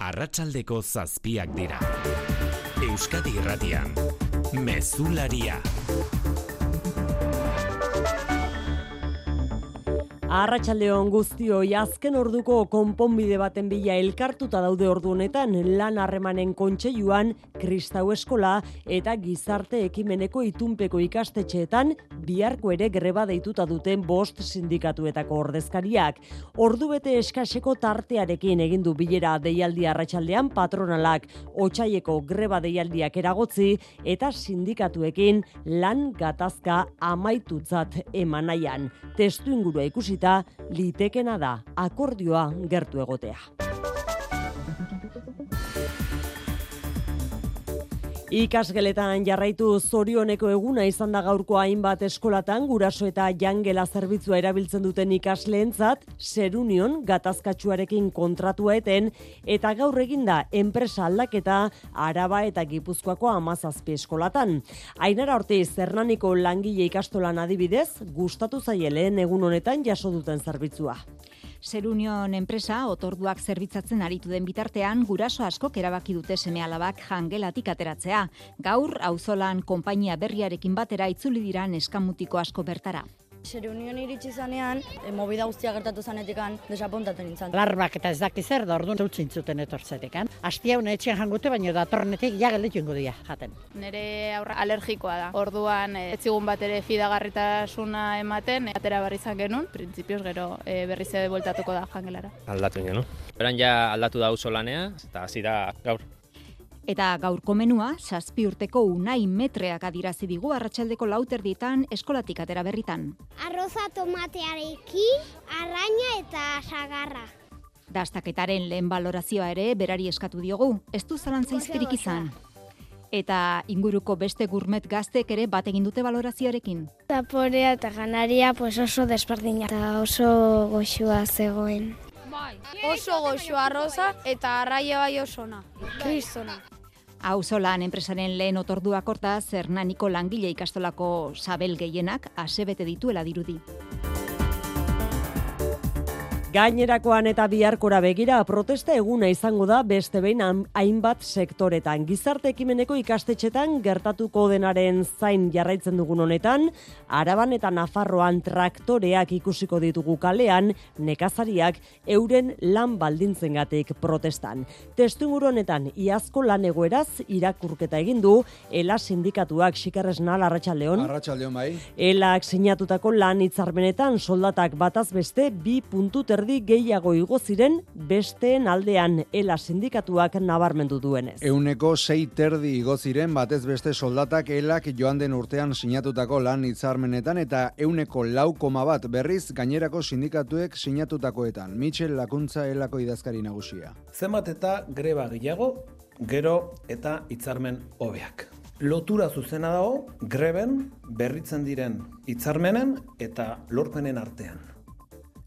Arratsaldeko zazpiak dira. Euskadi Irratian. Mezularia. Arratsaldeon guztioi azken orduko konponbide baten bila elkartuta daude ordu honetan lan harremanen kontseiluan Kristau Eskola eta Gizarte Ekimeneko itunpeko ikastetxeetan biharko ere greba deituta duten bost sindikatuetako ordezkariak. Ordu bete eskaseko tartearekin egin du bilera deialdi arratsaldean patronalak otsaieko greba deialdiak eragotzi eta sindikatuekin lan gatazka amaitutzat emanaian. Testu ingurua ikusi ikusita litekena da akordioa gertu egotea. Ikasgeletan jarraitu zorioneko eguna izan da gaurko hainbat eskolatan guraso eta jangela zerbitzua erabiltzen duten ikasleentzat Serunion gatazkatsuarekin kontratua eten eta gaur eginda enpresa aldaketa Araba eta Gipuzkoako 17 eskolatan. Ainara Ortiz Zernaniko langile ikastolan adibidez gustatu zaie lehen egun honetan jaso duten zerbitzua. Serunion enpresa otorduak zerbitzatzen aritu den bitartean guraso askok erabaki dute seme alabak jangelatik ateratzea. Gaur auzolan konpainia berriarekin batera itzuli dira neskamutiko asko bertara. Zer union iritsi zanean, e, mobida guztia gertatu zanetikan desapontatu nintzen. Larbak eta ez daki zer da orduan dutzen zuten etortzetekan. Asti hau etxean jangute, baina da tornetik ja gelditu ingo dia, jaten. Nere aurra alergikoa da. Orduan ez zigun bat ere fidagarritasuna ematen, e, atera barri izan genuen, printzipioz gero e, berri zede bueltatuko da jangelara. Aldatu ingen, no? Beran ja aldatu da lanea, eta hasi da gaur. Eta gaurko menua, saspi urteko unai metreak adirazi digu arratsaldeko lauterdietan eskolatik atera berritan. Arroza tomateareki, arraina eta sagarra. Dastaketaren lehen balorazioa ere berari eskatu diogu, ez du zalantza izpirik izan. Eta inguruko beste gurmet gaztek ere bat egin dute balorazioarekin. Zaporea eta ganaria pues oso desberdina eta oso goxua zegoen. Bai, oso goxua arroza eta arraia bai osona. Kristona. Auzolan enpresaren lehen otorduak horta Zernaniko langile ikastolako sabel gehienak asebete dituela dirudi. Gainerakoan eta biharkora begira protesta eguna izango da beste behin hainbat sektoretan. Gizarte ekimeneko ikastetxetan gertatuko denaren zain jarraitzen dugun honetan, Araban eta Nafarroan traktoreak ikusiko ditugu kalean, nekazariak euren lan baldintzengatik protestan. Testu honetan, iazko lan egoeraz irakurketa egin du ELA sindikatuak xikerresna Arratsaldeon. Arratsaldeon bai. ELAak sinatutako lan hitzarmenetan soldatak bataz beste bi puntu erdi gehiago igo ziren besteen aldean ela sindikatuak nabarmendu duenez. Euneko sei terdi igo ziren batez beste soldatak elak joan den urtean sinatutako lan hitzarmenetan eta euneko lau koma bat berriz gainerako sindikatuek sinatutakoetan. Michel Lakuntza elako idazkari nagusia. Zenbat eta greba gehiago, gero eta hitzarmen hobeak. Lotura zuzena dago greben berritzen diren hitzarmenen eta lorpenen artean.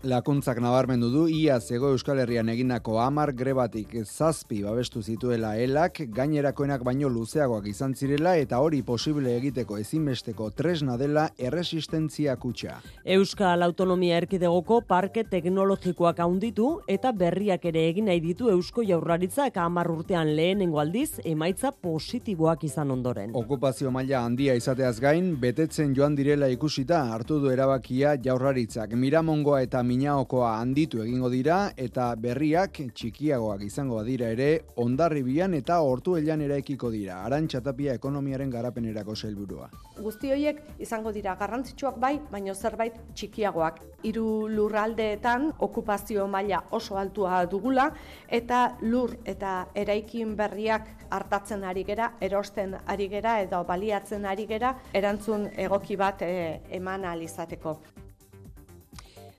Lakuntzak nabarmendu du ia zego Euskal Herrian egindako hamar grebatik zazpi babestu zituela elak, gainerakoenak baino luzeagoak izan zirela eta hori posible egiteko ezinbesteko tresna dela erresistentzia kutsa. Euskal Autonomia Erkidegoko parke teknologikoak haunditu eta berriak ere egin nahi ditu Eusko Jaurlaritzak hamar urtean lehenengo aldiz emaitza positiboak izan ondoren. Okupazio maila handia izateaz gain, betetzen joan direla ikusita hartu du erabakia Jaurlaritzak. Miramongoa eta minaokoa handitu egingo dira eta berriak txikiagoak izango badira ere ondarribian eta hortu elian eraikiko dira. Arantxatapia ekonomiaren garapenerako helburua. Guzti horiek izango dira garrantzitsuak bai, baino zerbait txikiagoak. Hiru lurraldeetan okupazio maila oso altua dugula eta lur eta eraikin berriak hartatzen ari gera, erosten ari gera edo baliatzen ari gera erantzun egoki bat eh, eman alizateko.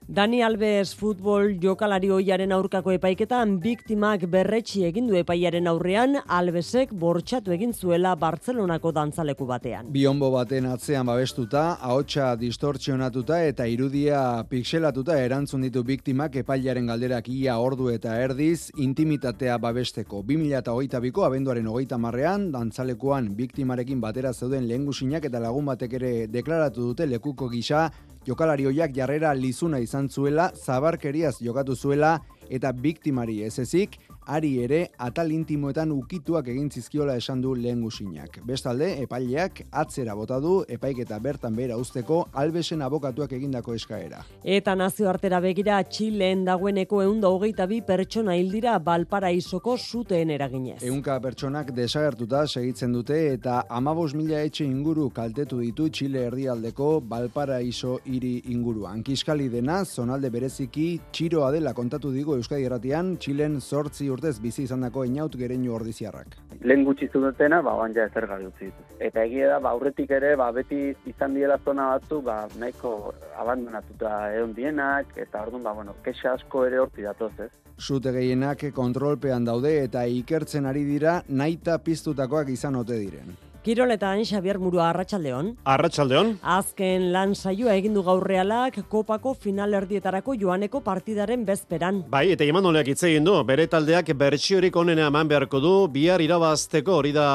Dani Alves futbol jokalari hoiaren aurkako epaiketan biktimak berretxi egin du epaiaren aurrean Alvesek bortxatu egin zuela Bartzelonako dantzaleku batean. Bionbo baten atzean babestuta, ahotsa distortzionatuta eta irudia pixelatuta erantzun ditu biktimak epailaren galderak ia ordu eta erdiz intimitatea babesteko. 2008 biko abenduaren hogeita marrean, dantzalekuan biktimarekin batera zeuden lehengusinak eta lagun batek ere deklaratu dute lekuko gisa jokalari hoiak jarrera lizuna izan zuela, zabarkeriaz jokatu zuela eta biktimari ez ezik, ari ere atal intimoetan ukituak egin zizkiola esan du lehen gusinak. Bestalde, epaileak atzera bota du epaiketa bertan bera usteko albesen abokatuak egindako eskaera. Eta nazioartera begira Txileen dagoeneko eunda hogeita bi pertsona hildira Balparaisoko zuteen eraginez. Eunka pertsonak desagertuta segitzen dute eta amabos mila etxe inguru kaltetu ditu Txile erdialdeko Balparaiso hiri inguruan. Kiskali dena, zonalde bereziki txiroa dela kontatu digo Euskadi Erratian, Txilen sortzi urtez bizi izandako inaut gereinu ordiziarrak. Lehen gutxi zudetena, ba, oan ja ezer utzi ditu. Eta egia da, ba, aurretik ere, ba, beti izan diela zona batzu, ba, nahiko abandonatuta egon dienak, eta orduan, ba, bueno, kexa asko ere horti datoz, ez? Zute gehienak kontrolpean daude eta ikertzen ari dira naita piztutakoak izan ote diren. Kiroletan Xabier Murua Arratsaldeon. Arratsaldeon. Azken lan saioa egin du gaur realak kopako final erdietarako joaneko partidaren bezperan. Bai, eta Imanoleak hitz egin du, bere taldeak bertsiorik onena eman beharko du, bihar irabazteko hori da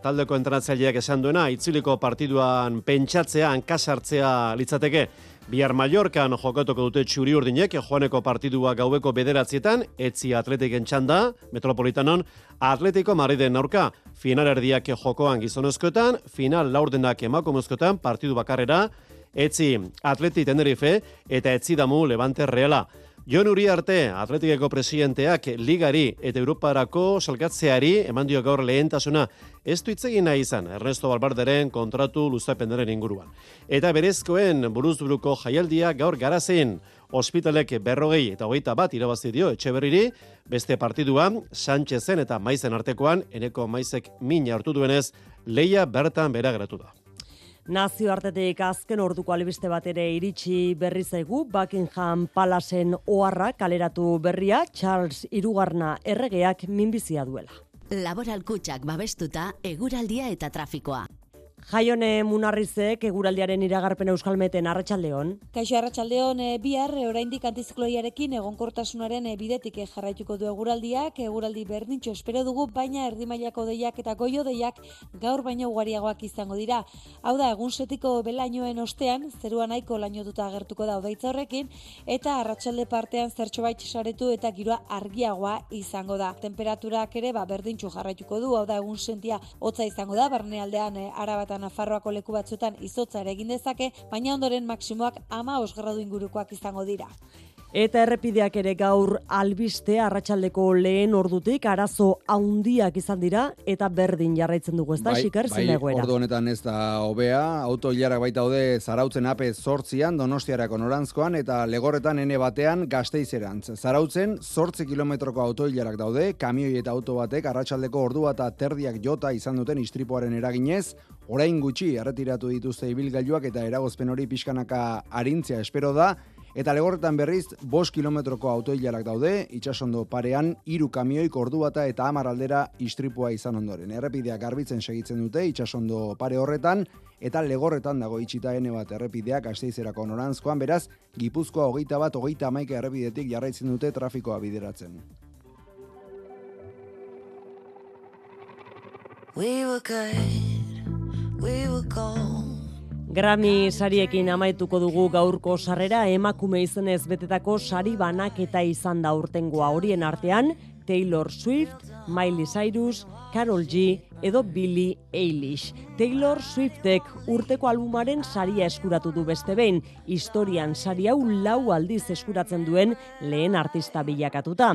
taldeko entrenatzaileak esan duena, itzuliko partiduan pentsatzea, hankasartzea litzateke. Bihar Mallorcan jokatuko dute txuri urdinek, joaneko partidua gaueko bederatzietan, etzi atletiken txanda, metropolitanon, atletiko marriden aurka, final erdiak jokoan gizonezkoetan, final laurdenak emakumezkoetan, partidu bakarrera, etzi atleti tenerife, eta etzi damu levante reala. Jon Uriarte, atletikeko presidenteak ligari eta Europarako salkatzeari eman dio gaur lehentasuna ez du itzegin nahi izan Ernesto Balbarderen kontratu luzapenderen inguruan. Eta berezkoen buruzburuko jaialdia gaur garazen ospitalek berrogei eta hogeita bat irabazi dio etxeberriri, beste partiduan Sánchezen eta Maizen artekoan, eneko Maizek mina hartu duenez, leia bertan bera geratu da. Nazioartetik azken orduko albiste bat ere iritsi berri zaigu Buckingham Palaceen oharra kaleratu berria Charles Irugarna erregeak minbizia duela. Laboral kutsak babestuta eguraldia eta trafikoa. Jaione Munarrizek eguraldiaren iragarpen euskalmeten arratsaldeon. Kaixo arratsaldeon e, bihar e, oraindik antizikloiarekin egonkortasunaren e, bidetik jarraituko du eguraldiak, eguraldi berdintxo espero dugu, baina erdimailako deiak eta goio deiak gaur baino ugariagoak izango dira. Hau da, egun setiko belainoen ostean, zerua nahiko lainotuta agertuko da odaitza horrekin, eta arratsalde partean zertxo bait saretu eta giroa argiagoa izango da. Temperaturak ere ba, berdintxo jarraituko du, hau da, egun sentia hotza izango da, barnealdean e, arabata Nafarroako leku batzuetan izotza ere egin dezake, baina ondoren maksimoak ama osgradu ingurukoak izango dira. Eta errepideak ere gaur albiste arratsaldeko lehen ordutik arazo haundiak izan dira eta berdin jarraitzen dugu, ezta bai, xiker bai, zinegoera. ordu honetan ez da hobea, auto hilarak baita daude zarautzen ape zortzian, donostiarako norantzkoan, eta legorretan ene batean gazteizerantz. Zarautzen, zortzi kilometroko auto hilarak daude, kamioi eta auto batek arratsaldeko ordu eta terdiak jota izan duten istripoaren eraginez, orain gutxi erretiratu dituzte ibilgailuak eta eragozpen hori pixkanaka arintzea espero da, Eta legorretan berriz, bost kilometroko autoilarak daude, itxasondo parean, iru kamioik ordu bata eta amar aldera istripua izan ondoren. Errepideak garbitzen segitzen dute, itxasondo pare horretan, eta legorretan dago itxita ene bat errepideak asteizerako norantzkoan, beraz, gipuzkoa hogeita bat, hogeita amaika errepidetik jarraitzen dute trafikoa bideratzen. We were good, we were gold. Grammy sariekin amaituko dugu gaurko sarrera emakume izenez betetako sari banaketa izan da urtengoa horien artean Taylor Swift, Miley Cyrus, Carol G edo Billie Eilish. Taylor Swiftek urteko albumaren saria eskuratu du beste behin, historian sari hau lau aldiz eskuratzen duen lehen artista bilakatuta.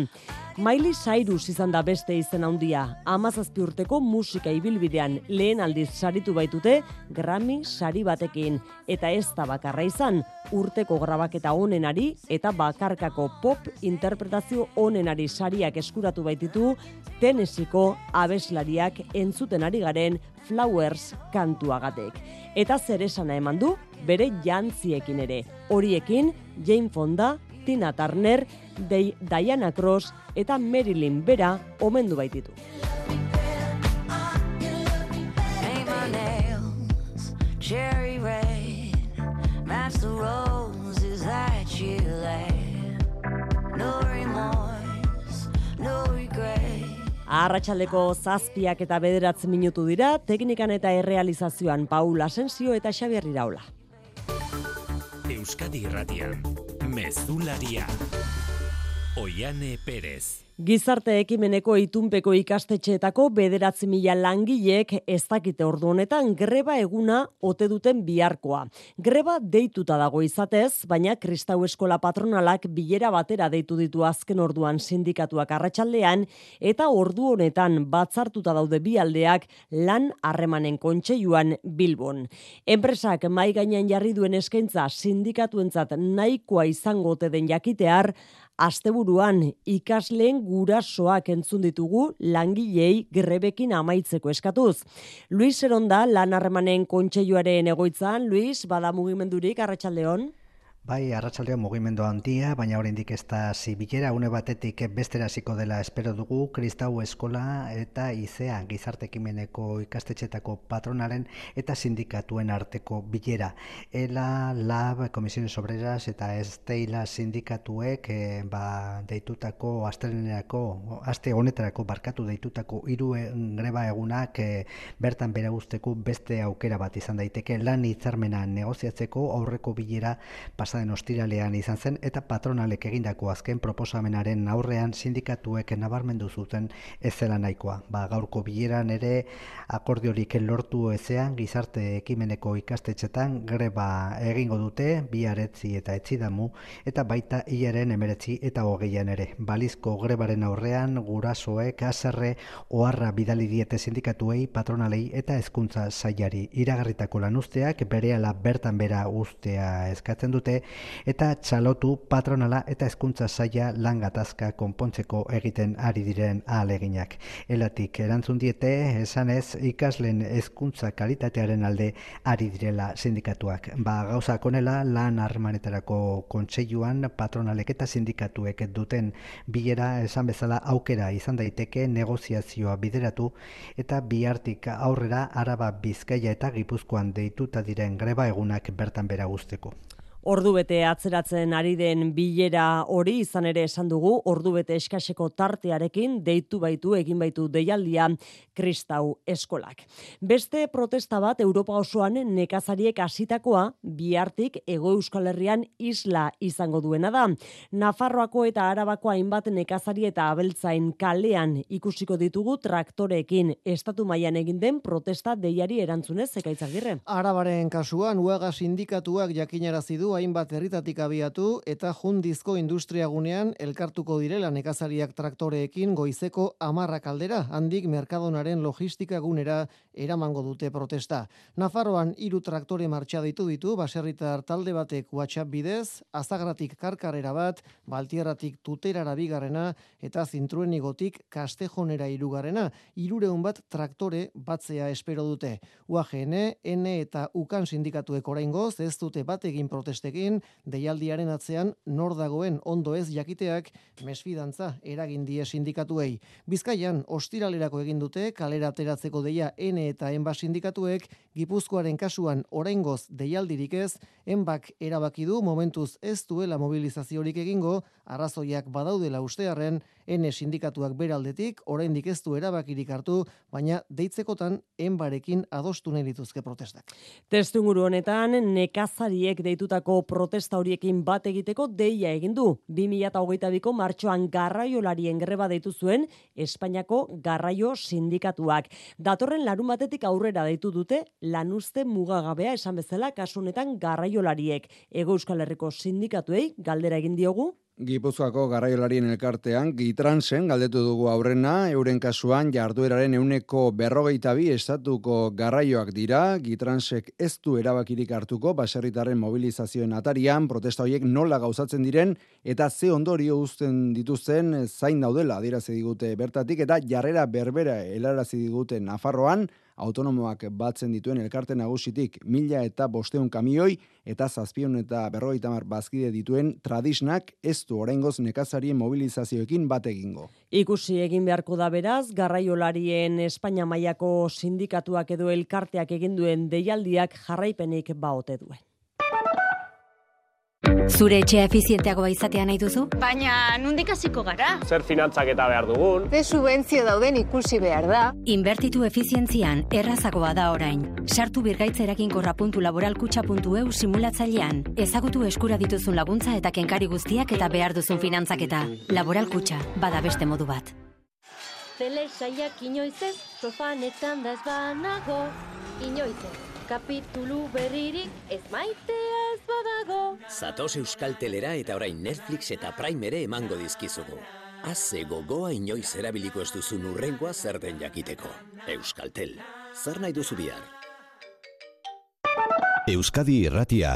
Miley Cyrus izan da beste izen handia, amazazpi urteko musika ibilbidean lehen aldiz saritu baitute Grammy sari batekin, eta ez da bakarra izan, urteko grabaketa onenari eta bakarkako pop interpretazio onenari sariak eskuratu baititu Tennesseeko abeslariak entzuten ari garen Flowers kantuagatek. Eta zer esana eman du bere jantziekin ere. Horiekin Jane Fonda, Tina Turner, Dei Diana Cross eta Marilyn Bera omendu baititu. Cherry red. The roses that you laid. No remorse, regret. Arratsaldeko zazpiak eta bederatzen minutu dira, teknikan eta errealizazioan Paul Asensio eta Xabier Iraola. Euskadi Irratian, Mezularia. Oiane Perez. Gizarte ekimeneko itunpeko ikastetxeetako bederatzi mila langilek ez dakite ordu honetan greba eguna ote duten biharkoa. Greba deituta dago izatez, baina Kristau Eskola patronalak bilera batera deitu ditu azken orduan sindikatuak arratsaldean eta ordu honetan batzartuta daude bi aldeak lan harremanen kontseiluan Bilbon. Enpresak mai gainean jarri duen eskaintza sindikatuentzat nahikoa izango ote den jakitear, asteburuan ikasleen gurasoak entzun ditugu langilei grebekin amaitzeko eskatuz. Luis Eronda lan harremanen kontseiluaren egoitzan, Luis, bada mugimendurik arratsaldeon. Bai, arratsaldeo mugimendu handia, baina oraindik ez da zibilera une batetik bestera hasiko dela espero dugu Kristau Eskola eta IZEA gizartekimeneko ikastetxetako patronaren eta sindikatuen arteko bilera. Ela, LAB, Komisiones Obreras eta Esteila sindikatuek e, ba, deitutako astelenerako, aste honetarako barkatu deitutako hiru greba egunak e, bertan bera usteko beste aukera bat izan daiteke lan hitzarmena negoziatzeko aurreko bilera pasaden ostiralean izan zen eta patronalek egindako azken proposamenaren aurrean sindikatuek nabarmendu zuten ez zela nahikoa. Ba, gaurko bileran ere akordiorik lortu ezean gizarte ekimeneko ikastetxetan greba egingo dute biaretzi eta etzidamu eta baita hilaren emeretzi eta hogeian ere. Balizko grebaren aurrean gurasoek azerre oharra bidali diete sindikatuei patronalei eta hezkuntza sailari iragarritako lanuzteak berehala bertan bera ustea eskatzen dute eta txalotu patronala eta hezkuntza saia lan gatazka konpontzeko egiten ari diren ahaleginak. Elatik erantzun diete esanez ikaslen hezkuntza kalitatearen alde ari direla sindikatuak. Ba gauza konela lan harmanetarako kontseiluan patronalek eta sindikatuek duten bilera esan bezala aukera izan daiteke negoziazioa bideratu eta bihartik aurrera araba bizkaia eta gipuzkoan deituta diren greba egunak bertan bera guzteko. Ordubete atzeratzen ari den bilera hori izan ere esan dugu, ordubete eskaseko tartearekin deitu baitu egin baitu deialdia Kristau eskolak. Beste protesta bat Europa osoan nekazariek hasitakoa bihartik ego euskal herrian isla izango duena da. Nafarroako eta Arabako hainbat nekazari eta abeltzain kalean ikusiko ditugu traktoreekin estatu mailan egin den protesta deiari erantzunez ekaitzagirre. Arabaren kasuan uaga sindikatuak jakinarazi du hainbat herritatik abiatu eta jundizko industriagunean elkartuko direla nekazariak traktoreekin goizeko amarrak aldera, handik merkadonaren logistika gunera eramango dute protesta. Nafarroan hiru traktore martxa ditu ditu, baserritar talde batek WhatsApp bidez, azagratik karkarera bat, baltierratik tuterara bigarrena eta zintruenigotik kastejonera irugarrena, irureun bat traktore batzea espero dute. UAGN, N eta UKAN sindikatuek oraingoz ez dute bat egin protestekin, deialdiaren atzean nor dagoen ondo ez jakiteak mesfidantza eragin die sindikatuei. Bizkaian ostiralerako egin dute kalera ateratzeko deia N eta enba sindikatuek Gipuzkoaren kasuan oraingoz deialdirik ez, enbak erabaki du momentuz ez duela mobilizaziorik egingo, arrazoiak badaudela ustearren, N sindikatuak beraldetik, oraindik ez du erabakirik hartu, baina deitzekotan enbarekin adostu nahi dituzke protestak. Testunguru honetan, nekazariek deitutako protesta horiekin bat egiteko deia egin du. 2022ko martxoan garraiolarien greba deitu zuen Espainiako garraio sindikatuak. Datorren larun batetik aurrera deitu dute lanuzte mugagabea esan bezala kasunetan garraiolariek. Ego Euskal Herriko sindikatuei galdera egin diogu Gipuzkoako garraiolarien elkartean, gitransen galdetu dugu aurrena, euren kasuan jardueraren euneko berrogeita bi estatuko garraioak dira, gitransek ez du erabakirik hartuko, baserritaren mobilizazioen atarian, protesta horiek nola gauzatzen diren, eta ze ondorio uzten dituzten zain daudela, adirazi digute bertatik, eta jarrera berbera helarazi digute Nafarroan, autonomoak batzen dituen elkarte nagusitik mila eta bosteun kamioi eta zazpion eta berrogeita mar bazkide dituen tradisnak ez du oraingoz nekazarien mobilizazioekin bat egingo. Ikusi egin beharko da beraz, garraiolarien Espainia mailako sindikatuak edo elkarteak egin duen deialdiak jarraipenik baote duen. Zure etxea efizienteagoa izatea nahi duzu? Baina, nundik hasiko gara? Zer finantzak eta behar dugun? Ze subentzio dauden ikusi behar da? Inbertitu efizientzian errazagoa da orain. Sartu birgaitza eraginkorra.laboralkutxa.eu simulatzailean. Ezagutu eskura dituzun laguntza eta kenkari guztiak eta behar duzun finantzaketa. Laboralkutxa, bada beste modu bat. Telesaiak inoiz ez, sofanetan da ez banago, inoiz ez. Kapitulu berririk ez maitea ez badago. Zatoz Euskal Telera eta orain Netflix eta Prime ere emango dizkizugu. Haze gogoa inoiz erabiliko ez duzun urrengoa zer den jakiteko. Euskaltel, zer nahi duzu bihar? Euskadi Irratia.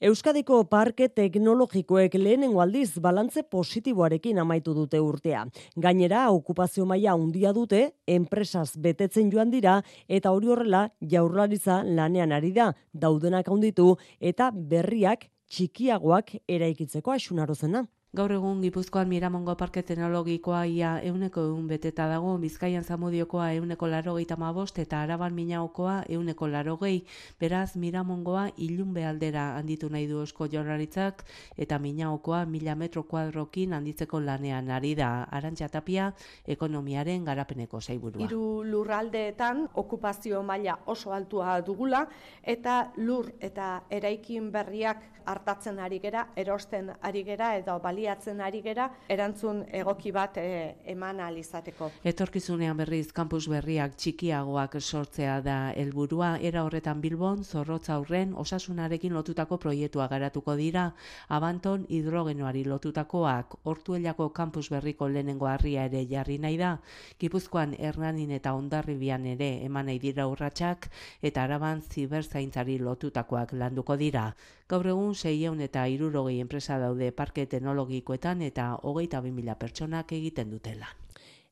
Euskadiko parke teknologikoek lehenengo aldiz balantze positiboarekin amaitu dute urtea. Gainera, okupazio maila handia dute, enpresaz betetzen joan dira, eta hori horrela jaurlaritza lanean ari da, daudenak handitu, eta berriak txikiagoak eraikitzeko asunarozena. Gaur egun Gipuzkoan Miramongo Parke Teknologikoa ia euneko egun beteta dago, Bizkaian Zamudiokoa euneko larogeita mabost eta Araban Minaokoa euneko larogei. Beraz, Miramongoa ilun behaldera handitu nahi du esko jorraritzak eta Minaokoa mila metro kuadrokin handitzeko lanean ari da. Arantxa tapia, ekonomiaren garapeneko zaiburua. Hiru lurraldeetan okupazio maila oso altua dugula eta lur eta eraikin berriak hartatzen ari gera, erosten ari gera edo baliatzen ari gera, erantzun egoki bat e, eman izateko. Etorkizunean berriz kampus berriak txikiagoak sortzea da helburua era horretan Bilbon zorrotza aurren osasunarekin lotutako proiektua garatuko dira, abanton hidrogenoari lotutakoak hortuelako kampus berriko lehenengo harria ere jarri nahi da, Gipuzkoan Hernanin eta Ondarribian ere eman nahi dira urratsak eta araban ziberzaintzari lotutakoak landuko dira. Gaur egun seiehun eta hirurogei enpresa daude parke teknologikoetan eta hogeita bi mila pertsonak egiten dutela.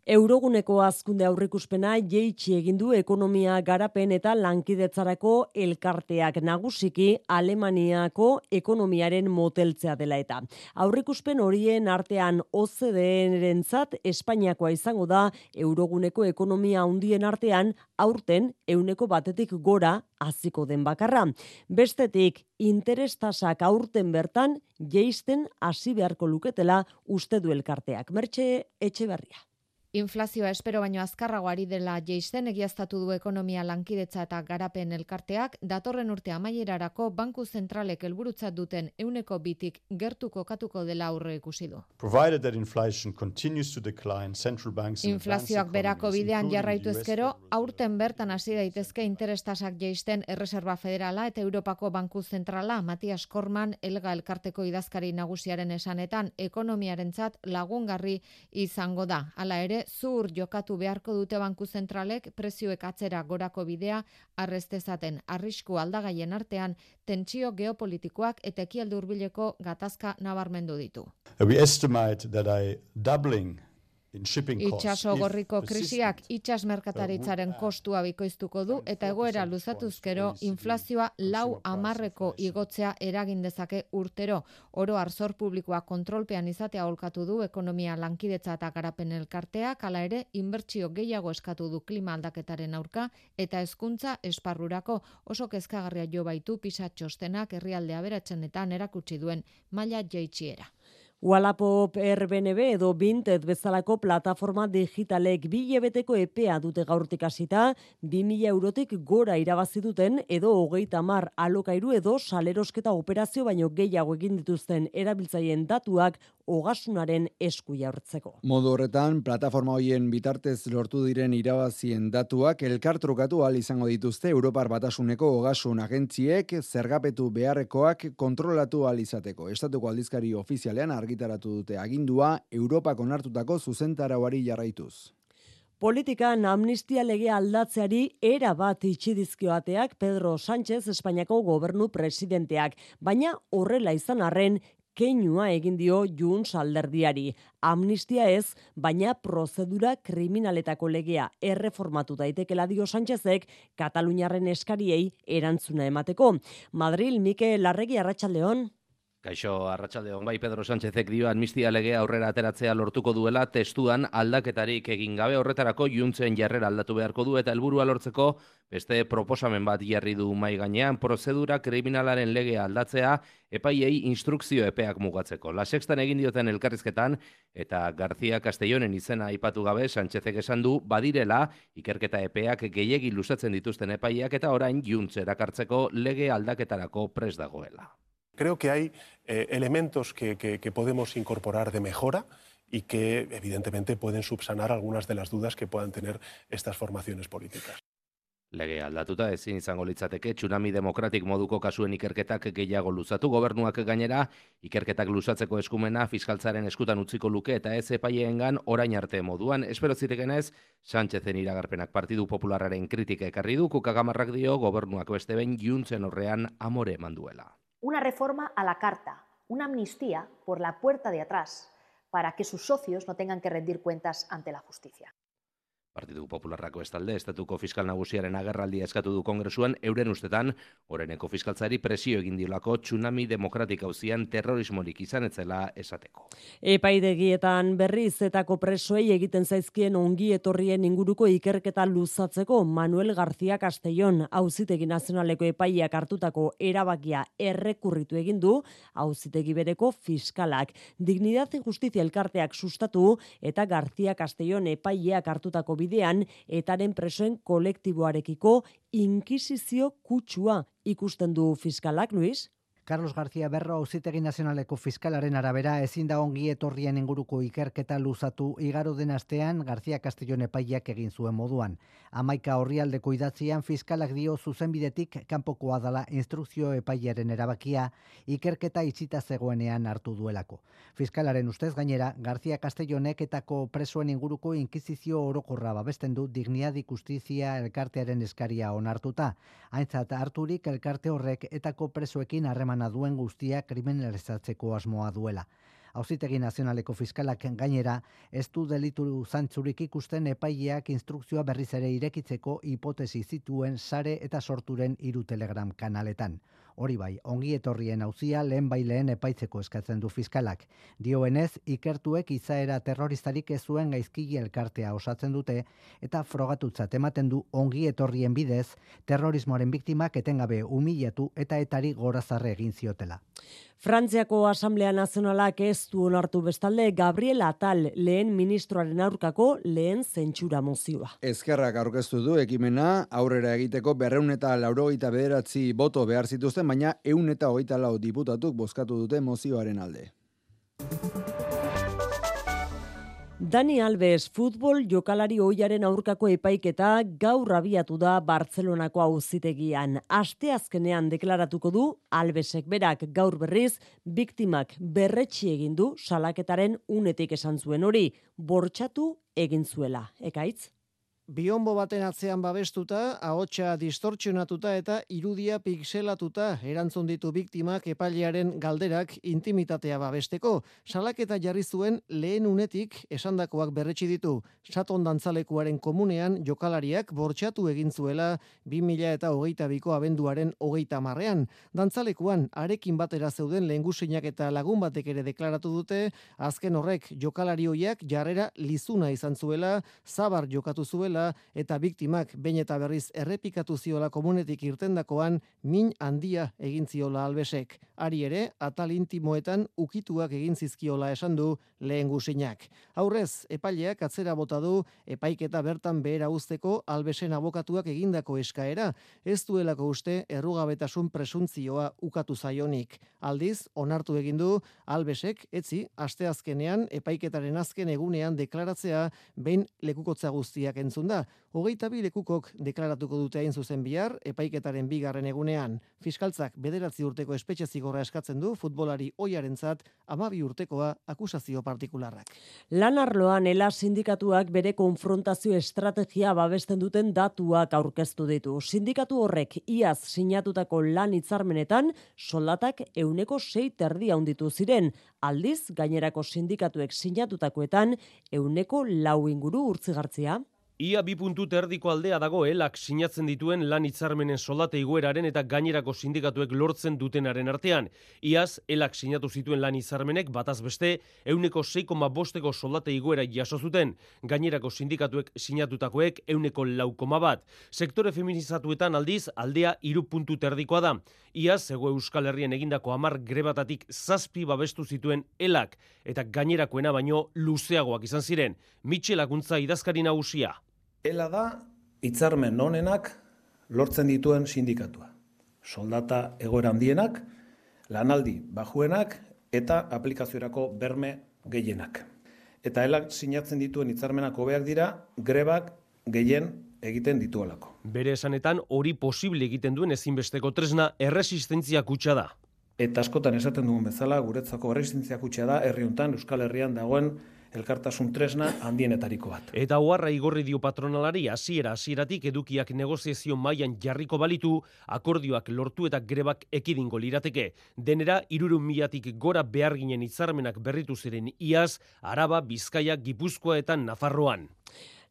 Euroguneko azkunde aurrikuspena jeitsi egin du ekonomia garapen eta lankidetzarako elkarteak nagusiki Alemaniako ekonomiaren moteltzea dela eta. Aurrikuspen horien artean OCDE-rentzat Espainiakoa izango da Euroguneko ekonomia handien artean aurten euneko batetik gora hasiko den bakarra. Bestetik, interestasak aurten bertan jeisten hasi beharko luketela uste du elkarteak. Mertxe etxe berria. Inflazioa espero baino azkarragoari dela jeisten egiaztatu du ekonomia lankidetza eta garapen elkarteak, datorren urte amaierarako banku zentralek helburutzat duten euneko bitik gertuko katuko dela aurre ikusi du. Inflazioak berako bidean jarraitu ezkero, aurten bertan hasi daitezke interestasak jeisten Erreserba Federala eta Europako Banku Zentrala Matias Korman elga elkarteko idazkari nagusiaren esanetan ekonomiarentzat lagungarri izango da. Hala ere, zur jokatu beharko dute banku zentralek prezioek atzera gorako bidea arrestezaten arrisku aldagaien artean tentsio geopolitikoak eta ekialde hurbileko gatazka nabarmendu ditu. We estimate that a doubling Itxaso gorriko krisiak itxas merkataritzaren kostua bikoiztuko du eta egoera luzatuzkero inflazioa lau amarreko igotzea eragin dezake urtero. Oro arzor publikoa kontrolpean izatea olkatu du ekonomia lankidetza eta garapen elkarteak, hala ere inbertsio gehiago eskatu du klima aldaketaren aurka eta hezkuntza esparrurako oso kezkagarria jo baitu pisatxostenak herrialdea beratzenetan erakutsi duen maila jeitsiera. Wallapop RBNB edo Vinted bezalako plataforma digitalek bilebeteko epea dute gaurtik hasita, 2000 eurotik gora irabazi duten edo hogeita mar alokairu edo salerosketa operazio baino gehiago egin dituzten erabiltzaien datuak ogasunaren esku jaurtzeko. Modu horretan, plataforma hoien bitartez lortu diren irabazien datuak elkartrukatu al izango dituzte Europar Batasuneko ogasun agentziek zergapetu beharrekoak kontrolatu al izateko. Estatuko aldizkari ofizialean argitaratu dute agindua Europak onartutako zuzentarauari jarraituz. Politikan amnistia legea aldatzeari era bat itxidizkioateak Pedro Sánchez Espainiako gobernu presidenteak, baina horrela izan arren keinua egin dio Junts alderdiari. Amnistia ez, baina prozedura kriminaletako legea erreformatu daitekela dio Sánchezek Kataluniarren eskariei erantzuna emateko. Madril Mike Larregi Arratsaldeon. Kaixo, arratsalde bai Pedro Sánchezek dio amnistia lege aurrera ateratzea lortuko duela testuan aldaketarik egin gabe horretarako juntzen jarrera aldatu beharko du eta helburua lortzeko beste proposamen bat jarri du mai gainean prozedura kriminalaren legea aldatzea epaiei instrukzio epeak mugatzeko. La sextan egin dioten elkarrizketan eta García Castellonen izena aipatu gabe Sánchezek esan du badirela ikerketa epeak gehiegi lusatzen dituzten epaiak eta orain juntzera kartzeko lege aldaketarako pres dagoela. Creo que hay eh, elementos que, que, que podemos incorporar de mejora y que evidentemente pueden subsanar algunas de las dudas que puedan tener estas formaciones políticas. Lege aldatuta ezin izango litzateke tsunami demokratik moduko kasuen ikerketak gehiago luzatu gobernuak gainera ikerketak luzatzeko eskumena fiskaltzaren eskutan utziko luke eta ez epaieengan orain arte moduan espero zitekenez Sánchezen iragarpenak Partidu Popularraren kritika ekarri du kukagamarrak dio gobernuak beste behin juntzen horrean amore manduela. Una reforma a la carta, una amnistía por la puerta de atrás, para que sus socios no tengan que rendir cuentas ante la justicia. Partidu Popularrako estalde, estatuko fiskal nagusiaren agerraldia eskatu du kongresuan, euren ustetan, oreneko fiskaltzari presio egin diolako tsunami demokratik hauzian terrorismorik izan etzela esateko. Epaidegietan berriz zetako presoei egiten zaizkien ongi etorrien inguruko ikerketa luzatzeko Manuel García Castellón auzitegi nazionaleko epaiak hartutako erabakia errekurritu egin du auzitegi bereko fiskalak. Dignidad y Justicia elkarteak sustatu eta García Castellón epaiak hartutako bidean etaren presoen kolektiboarekiko inkisizio kutsua ikusten du fiskalak, Luis? Carlos García Berro auzitegi nazionaleko fiskalaren arabera ezin da ongi etorrien inguruko ikerketa luzatu igaro den astean García Castellón epaiak egin zuen moduan. Amaika horrialdeko idatzian fiskalak dio zuzenbidetik kanpokoa dala instrukzio epaiaren erabakia ikerketa itxita zegoenean hartu duelako. Fiskalaren ustez gainera García Castellonek etako presoen inguruko inkizizio orokorra babesten du digniadi justizia elkartearen eskaria onartuta. Aintzat harturik elkarte horrek etako presoekin harreman harremana duen guztia kriminalizatzeko asmoa duela. Auzitegi Nazionaleko Fiskalak gainera, ez du delitu zantzurik ikusten epaileak instrukzioa berriz ere irekitzeko hipotesi zituen sare eta sorturen hiru telegram kanaletan. Hori bai, ongi etorrien auzia lehen bai lehen epaitzeko eskatzen du fiskalak. Dioenez, ikertuek izaera terroristarik ez zuen gaizkigi elkartea osatzen dute eta frogatutzat ematen du ongi etorrien bidez terrorismoaren biktimak etengabe humilatu eta etari gorazarre egin ziotela. Frantziako Asamblea Nazionalak ez du onartu bestalde Gabriel Atal lehen ministroaren aurkako lehen zentsura mozioa. Ezkerrak aurkeztu du ekimena aurrera egiteko berreun eta laurogeita bederatzi boto behar zituzten, baina eun eta hogeita lau diputatuk bozkatu dute mozioaren alde. Dani Alves futbol jokalari oiaren aurkako epaiketa gaur abiatu da Bartzelonako auzitegian. Aste azkenean deklaratuko du Albesek berak gaur berriz biktimak berretsi egin du salaketaren unetik esan zuen hori bortxatu egin zuela. Ekaitz? Biombo baten atzean babestuta, ahotsa distortzionatuta eta irudia pixelatuta erantzun ditu biktimak epailearen galderak intimitatea babesteko. Salaketa jarri zuen lehen unetik esandakoak berretsi ditu. Saton dantzalekuaren komunean jokalariak bortxatu egin zuela 2000 eta hogeita biko abenduaren hogeita marrean. Dantzalekuan arekin batera zeuden lehengusinak eta lagun batek ere deklaratu dute, azken horrek jokalari hoiak jarrera lizuna izan zuela, zabar jokatu zuela, eta biktimak behin eta berriz errepikatu ziola komunetik irtendakoan min handia egin ziola albesek. Ari ere, atal intimoetan ukituak egin zizkiola esan du lehen gusinak. Aurrez, epaileak atzera bota du epaiketa bertan behera usteko albesen abokatuak egindako eskaera, ez duelako uste errugabetasun presuntzioa ukatu zaionik. Aldiz, onartu egin du albesek, etzi, asteazkenean epaiketaren azken egunean deklaratzea behin lekukotza guztiak entzun da. Hogeita bi lekukok deklaratuko dute hain zuzen bihar, epaiketaren bigarren egunean. Fiskaltzak bederatzi urteko espetxe zigorra eskatzen du futbolari oiarentzat amabi urtekoa akusazio partikularrak. Lan arloan ela sindikatuak bere konfrontazio estrategia babesten duten datuak aurkeztu ditu. Sindikatu horrek iaz sinatutako lan hitzarmenetan soldatak euneko sei terdi handitu ziren. Aldiz, gainerako sindikatuek sinatutakoetan euneko lau inguru urtzigartzia. Ia bi puntu terdiko aldea dago elak sinatzen dituen lan hitzarmenen soldate igueraren eta gainerako sindikatuek lortzen dutenaren artean. Iaz, elak sinatu zituen lan hitzarmenek bataz beste, euneko 6,5 bosteko soldate iguera jaso zuten, gainerako sindikatuek sinatutakoek euneko laukoma bat. Sektore feminizatuetan aldiz, aldea iru puntu terdikoa da. Iaz, ego Euskal Herrien egindako amar grebatatik zazpi babestu zituen elak, eta gainerakoena baino luzeagoak izan ziren. Mitxelakuntza idazkari nagusia. Ela da hitzarmen honenak lortzen dituen sindikatua. Soldata egoera handienak, lanaldi bajuenak eta aplikaziorako berme gehienak. Eta elak sinatzen dituen hitzarmenak hobeak dira grebak gehien egiten dituelako. Bere esanetan hori posible egiten duen ezinbesteko tresna erresistentzia kutsa da. Eta askotan esaten dugun bezala, guretzako erresistentzia kutsa da, herri hontan Euskal Herrian dagoen elkartasun tresna handienetariko bat. Eta oharra igorri dio patronalari hasiera hasieratik edukiak negoziazio mailan jarriko balitu, akordioak lortu eta grebak ekidingo lirateke. Denera, irurun milatik gora behar ginen hitzarmenak berritu ziren iaz, Araba, Bizkaia, Gipuzkoa eta Nafarroan.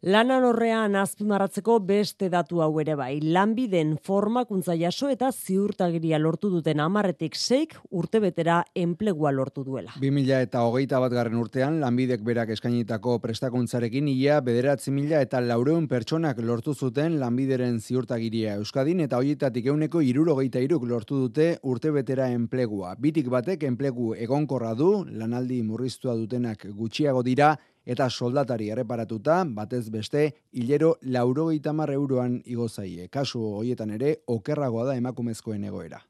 Lanan horrean azpimarratzeko beste datu hau ere bai. Lanbiden formakuntza jaso eta ziurtagiria lortu duten amarretik seik urte betera enplegua lortu duela. 2000 eta hogeita bat garren urtean, lanbidek berak eskainitako prestakuntzarekin ia bederatzi mila eta laureun pertsonak lortu zuten lanbideren ziurtagiria Euskadin eta hoietatik euneko irurogeita iruk lortu dute urte betera enplegua. Bitik batek enplegu egonkorra du, lanaldi murriztua dutenak gutxiago dira, eta soldatari erreparatuta, batez beste, hilero laurogeita euroan igozaie. Kasu hoietan ere, okerragoa da emakumezkoen egoera.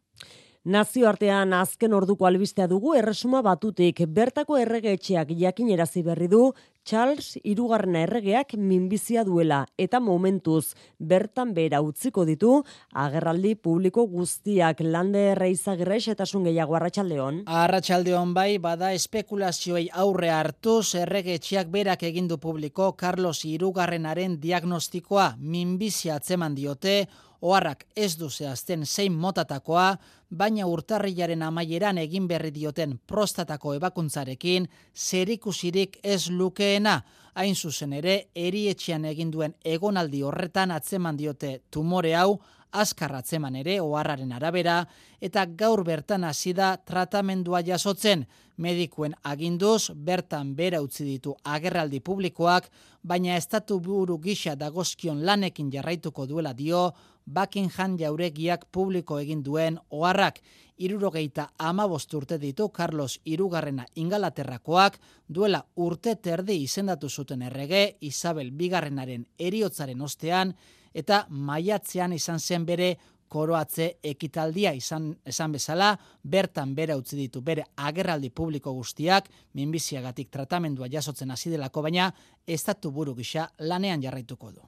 Nazioartean azken orduko albistea dugu erresuma batutik. Bertako erregeetxeak jakinerazi berri du Charles irugarrena erregeak minbizia duela. Eta momentuz bertan bera utziko ditu agerraldi publiko guztiak. Lande erreizagirrex eta gehiago arratsaldeon. Arratsaldeon bai bada espekulazioei aurre hartuz erregeetxeak berak egindu publiko Carlos irugarrenaren diagnostikoa minbizia atzeman diote oharrak ez du zehazten zein motatakoa, baina urtarrilaren amaieran egin berri dioten prostatako ebakuntzarekin zerikusirik ez lukeena. Hain zuzen ere, erietxean egin duen egonaldi horretan atzeman diote tumore hau, azkar atzeman ere oharraren arabera, eta gaur bertan hasi da tratamendua jasotzen. Medikuen aginduz bertan bera utzi ditu agerraldi publikoak, baina estatu buru gisa dagozkion lanekin jarraituko duela dio, Buckingham jauregiak publiko egin duen oharrak. Irurogeita amabost urte ditu Carlos irugarrena ingalaterrakoak duela urte terdi izendatu zuten errege Isabel bigarrenaren eriotzaren ostean eta maiatzean izan zen bere koroatze ekitaldia izan esan bezala bertan bera utzi ditu bere agerraldi publiko guztiak minbiziagatik tratamendua jasotzen hasi delako baina estatu buru gisa lanean jarraituko du.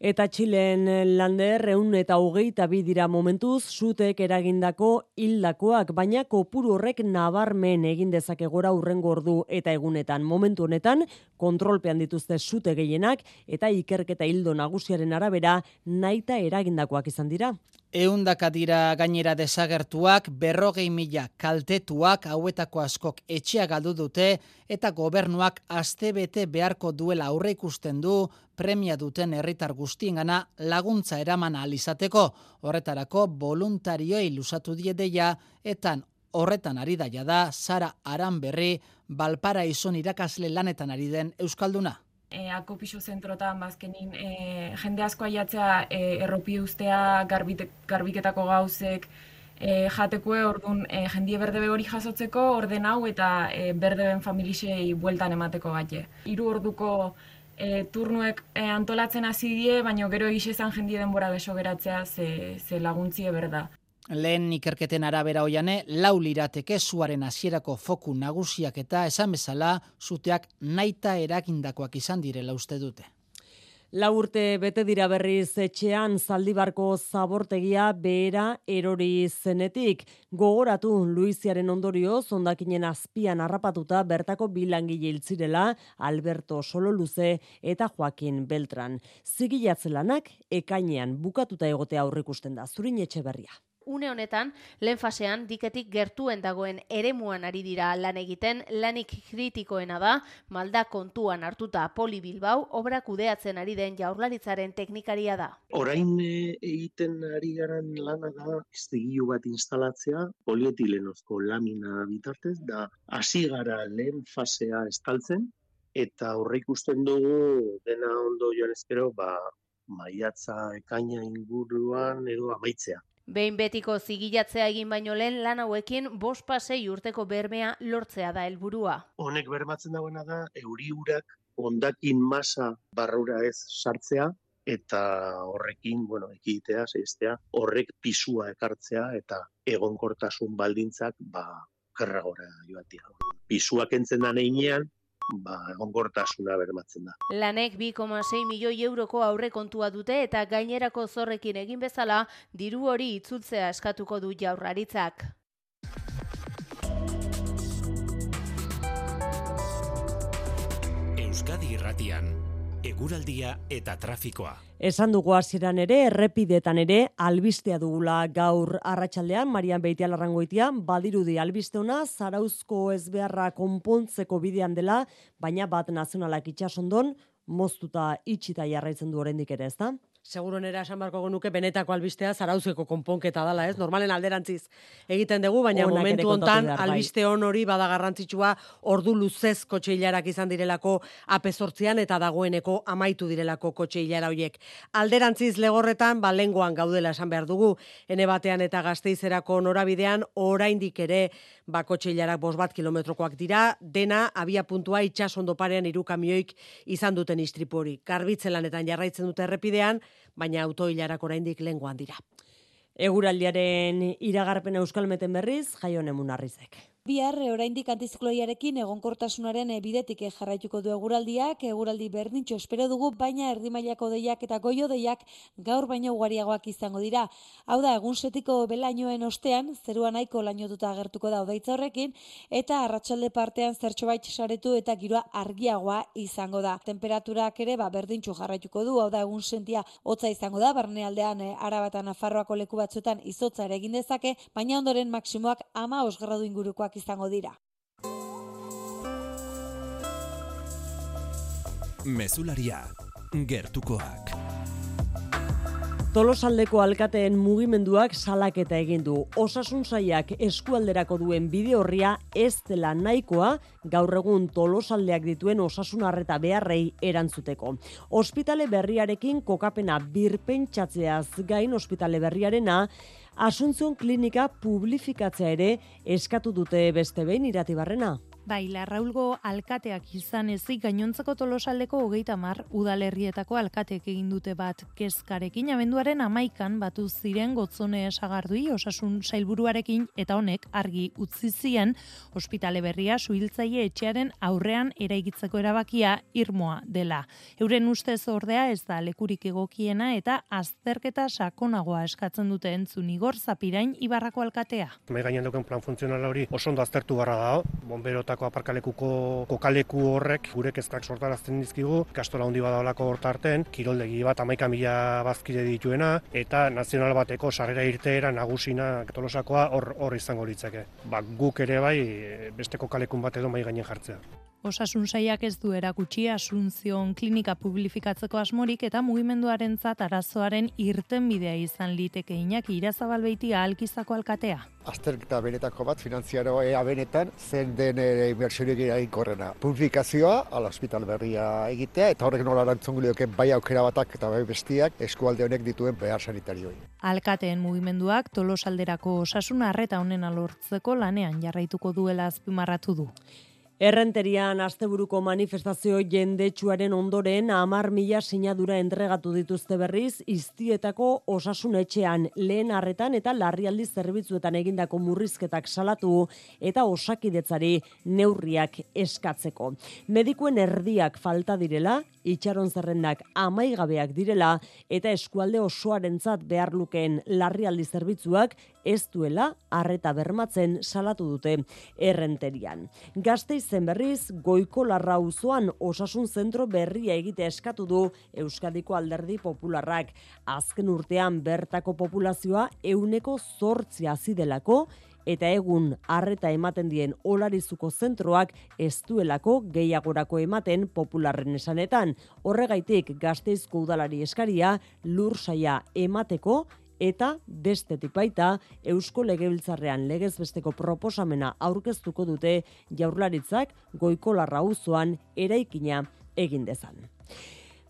Eta Txilen lander reun eta hogeita bi dira momentuz, zutek eragindako hildakoak, baina kopuru horrek nabarmen egin dezake gora urrengo ordu eta egunetan. Momentu honetan, kontrolpean dituzte zute gehienak eta ikerketa hildo nagusiaren arabera naita eragindakoak izan dira. Eundaka dira gainera desagertuak, berrogei mila kaltetuak hauetako askok etxea galdu dute eta gobernuak astebete beharko duela aurre ikusten du premia duten herritar guztiengana laguntza eraman alizateko. Horretarako voluntarioi lusatu diedeia eta horretan ari daia da Sara Aranberri Balpara irakasle lanetan ari den Euskalduna e, akopixo zentrotan bazkenin e, jende asko aiatzea e, erropi ustea garbite, garbiketako gauzek e, jatekue orduan e, jendie berde hori jasotzeko orden hau eta e, berdeben familisei bueltan emateko gaite. Hiru orduko e, turnuek e, antolatzen hasi die, baina gero egizezan jendie denbora beso geratzea ze, ze laguntzie berda. Lehen ikerketen arabera oiane, lau lirateke zuaren hasierako foku nagusiak eta esan bezala, zuteak naita erakindakoak izan direla uste dute. La urte bete dira berriz etxean zaldibarko zabortegia behera erori zenetik. Gogoratu Luiziaren ondorio zondakinen azpian harrapatuta bertako bilangile hiltzirela Alberto Sololuze eta Joaquin Beltran. Zigilatzelanak ekainean bukatuta egotea aurrikusten da zurin etxe berria. Une honetan, lehen fasean, diketik gertuen dagoen eremuan ari dira lan egiten, lanik kritikoena da, malda kontuan hartuta poli bilbau, obra kudeatzen ari den jaurlaritzaren teknikaria da. Orain eh, egiten ari garan lana da, iztegilu bat instalatzea, polietilenozko lamina bitartez, da hasi gara lehen fasea estaltzen, eta horre ikusten dugu dena ondo joan ezkero, ba, maiatza ekaina inguruan edo amaitzea. Behin betiko zigilatzea egin baino lehen lan hauekin bost pasei urteko bermea lortzea da helburua. Honek bermatzen dagoena da euri urak ondakin masa barrura ez sartzea eta horrekin, bueno, ekitea, zeiztea, horrek pisua ekartzea eta egonkortasun baldintzak ba kerragora joatia. Pisuak entzen da neinean, ba, egonkortasuna bermatzen da. Lanek 2,6 milioi euroko aurre kontua dute eta gainerako zorrekin egin bezala diru hori itzultzea eskatuko du jaurraritzak. Euskadi Irratian eguraldia eta trafikoa. Esan dugu hasieran ere, errepidetan ere, albistea dugula gaur arratsaldean Marian Beitia Larrangoitia, badirudi albisteona, zarauzko ezbeharra konpontzeko bidean dela, baina bat nazionalak itxasondon, moztuta itxita jarraitzen du oraindik ere, ezta? Seguro nera esan barko genuke benetako albistea zarauzeko konponketa dala, ez? Normalen alderantziz egiten dugu, baina momentu hontan bai. albiste hon hori bada garrantzitsua ordu luzez kotxe hilarak izan direlako apezortzian eta dagoeneko amaitu direlako kotxe hilara horiek. Alderantziz legorretan, ba, lenguan gaudela esan behar dugu, ene batean eta gazteizerako norabidean, oraindik ere ba, kotxe hilarak bos bat kilometrokoak dira, dena abia puntua itxasondo parean iru kamioik izan duten istripu hori. Lanetan jarraitzen dute errepidean, baina autoilarak oraindik lenguan dira. Eguraldiaren iragarpen euskalmeten berriz, jaionemun munarrizek. Bihar oraindik antizikloiarekin egonkortasunaren bidetik jarraituko du eguraldiak, eguraldi berdintxo espero dugu, baina erdimailako deiak eta goio deiak gaur baino ugariagoak izango dira. Hau da, egun setiko belainoen ostean, zerua nahiko lainotuta agertuko da odaitza horrekin, eta arratsalde partean zertxo bait saretu eta giroa argiagoa izango da. Temperaturak ere ba, berdintxo jarraituko du, hau da, egun sentia hotza izango da, barnealdean e, arabatan afarroako leku batzuetan izotza ere egin dezake, baina ondoren maksimoak ama osgradu ingurukoak izango dira. Mesularia, gertukoak. Tolosaldeko alkateen mugimenduak salaketa egin du. Osasun saiak eskualderako duen bide horria ez dela nahikoa gaur egun Tolosaldeak dituen osasun harreta beharrei erantzuteko. Ospitale berriarekin kokapena birpentsatzeaz gain ospitale berriarena Asuntzion klinika publifikatzea ere eskatu dute beste behin iratibarrena. Bai, Larraulgo alkateak izan ezik gainontzeko tolosaldeko hogeita mar udalerrietako alkateek egin dute bat kezkarekin abenduaren amaikan batu ziren gotzone esagardui osasun sailburuarekin eta honek argi utzi zien ospitale berria suhiltzaile etxearen aurrean eraikitzeko erabakia irmoa dela. Euren ustez ordea ez da lekurik egokiena eta azterketa sakonagoa eskatzen dute entzun igor zapirain ibarrako alkatea. Mai gainen plan funtzionala hori oso ondo aztertu barra dago, bombero bertako aparkalekuko kokaleku horrek gure kezkak sortarazten dizkigu, kastola handi badaolako hortarten, kiroldegi bat amaika mila bazkide dituena, eta nazional bateko sarrera irteera nagusina tolosakoa hor, hor izango litzake. Ba, guk ere bai beste kokalekun bat edo mai gainen jartzea. Osasun saiak ez du erakutsi asunzion klinika publifikatzeko asmorik eta mugimenduarentzat arazoaren irtenbidea izan liteke inaki irazabalbeitia alkizako alkatea. Azterketa benetako bat, finantziaro ea benetan, zen den ere inversiorik korrena. Publifikazioa, ala hospital berria egitea, eta horrek nola erantzun bai aukera batak eta bai bestiak eskualde honek dituen behar sanitarioi. Alkateen mugimenduak tolosalderako osasun arreta honen alortzeko lanean jarraituko duela azpimarratu du. Errenterian asteburuko manifestazio jendetsuaren ondoren amar mila sinadura entregatu dituzte berriz iztietako osasun etxean lehen harretan eta larrialdi zerbitzuetan egindako murrizketak salatu eta osakidetzari neurriak eskatzeko. Medikuen erdiak falta direla, itxaron zerrendak amaigabeak direla eta eskualde osoarentzat behar lukeen larrialdi zerbitzuak ez duela harreta bermatzen salatu dute errenterian. Gazteiz Gaitzen berriz, goiko larra uzoan osasun zentro berria egite eskatu du Euskadiko alderdi popularrak. Azken urtean bertako populazioa euneko zortzi azidelako, eta egun harreta ematen dien olarizuko zentroak ez duelako gehiagorako ematen popularren esanetan. Horregaitik gazteizko udalari eskaria lur saia emateko eta bestetik baita Eusko Legebiltzarrean legez besteko proposamena aurkeztuko dute jaurlaritzak goiko larra eraikina egin dezan.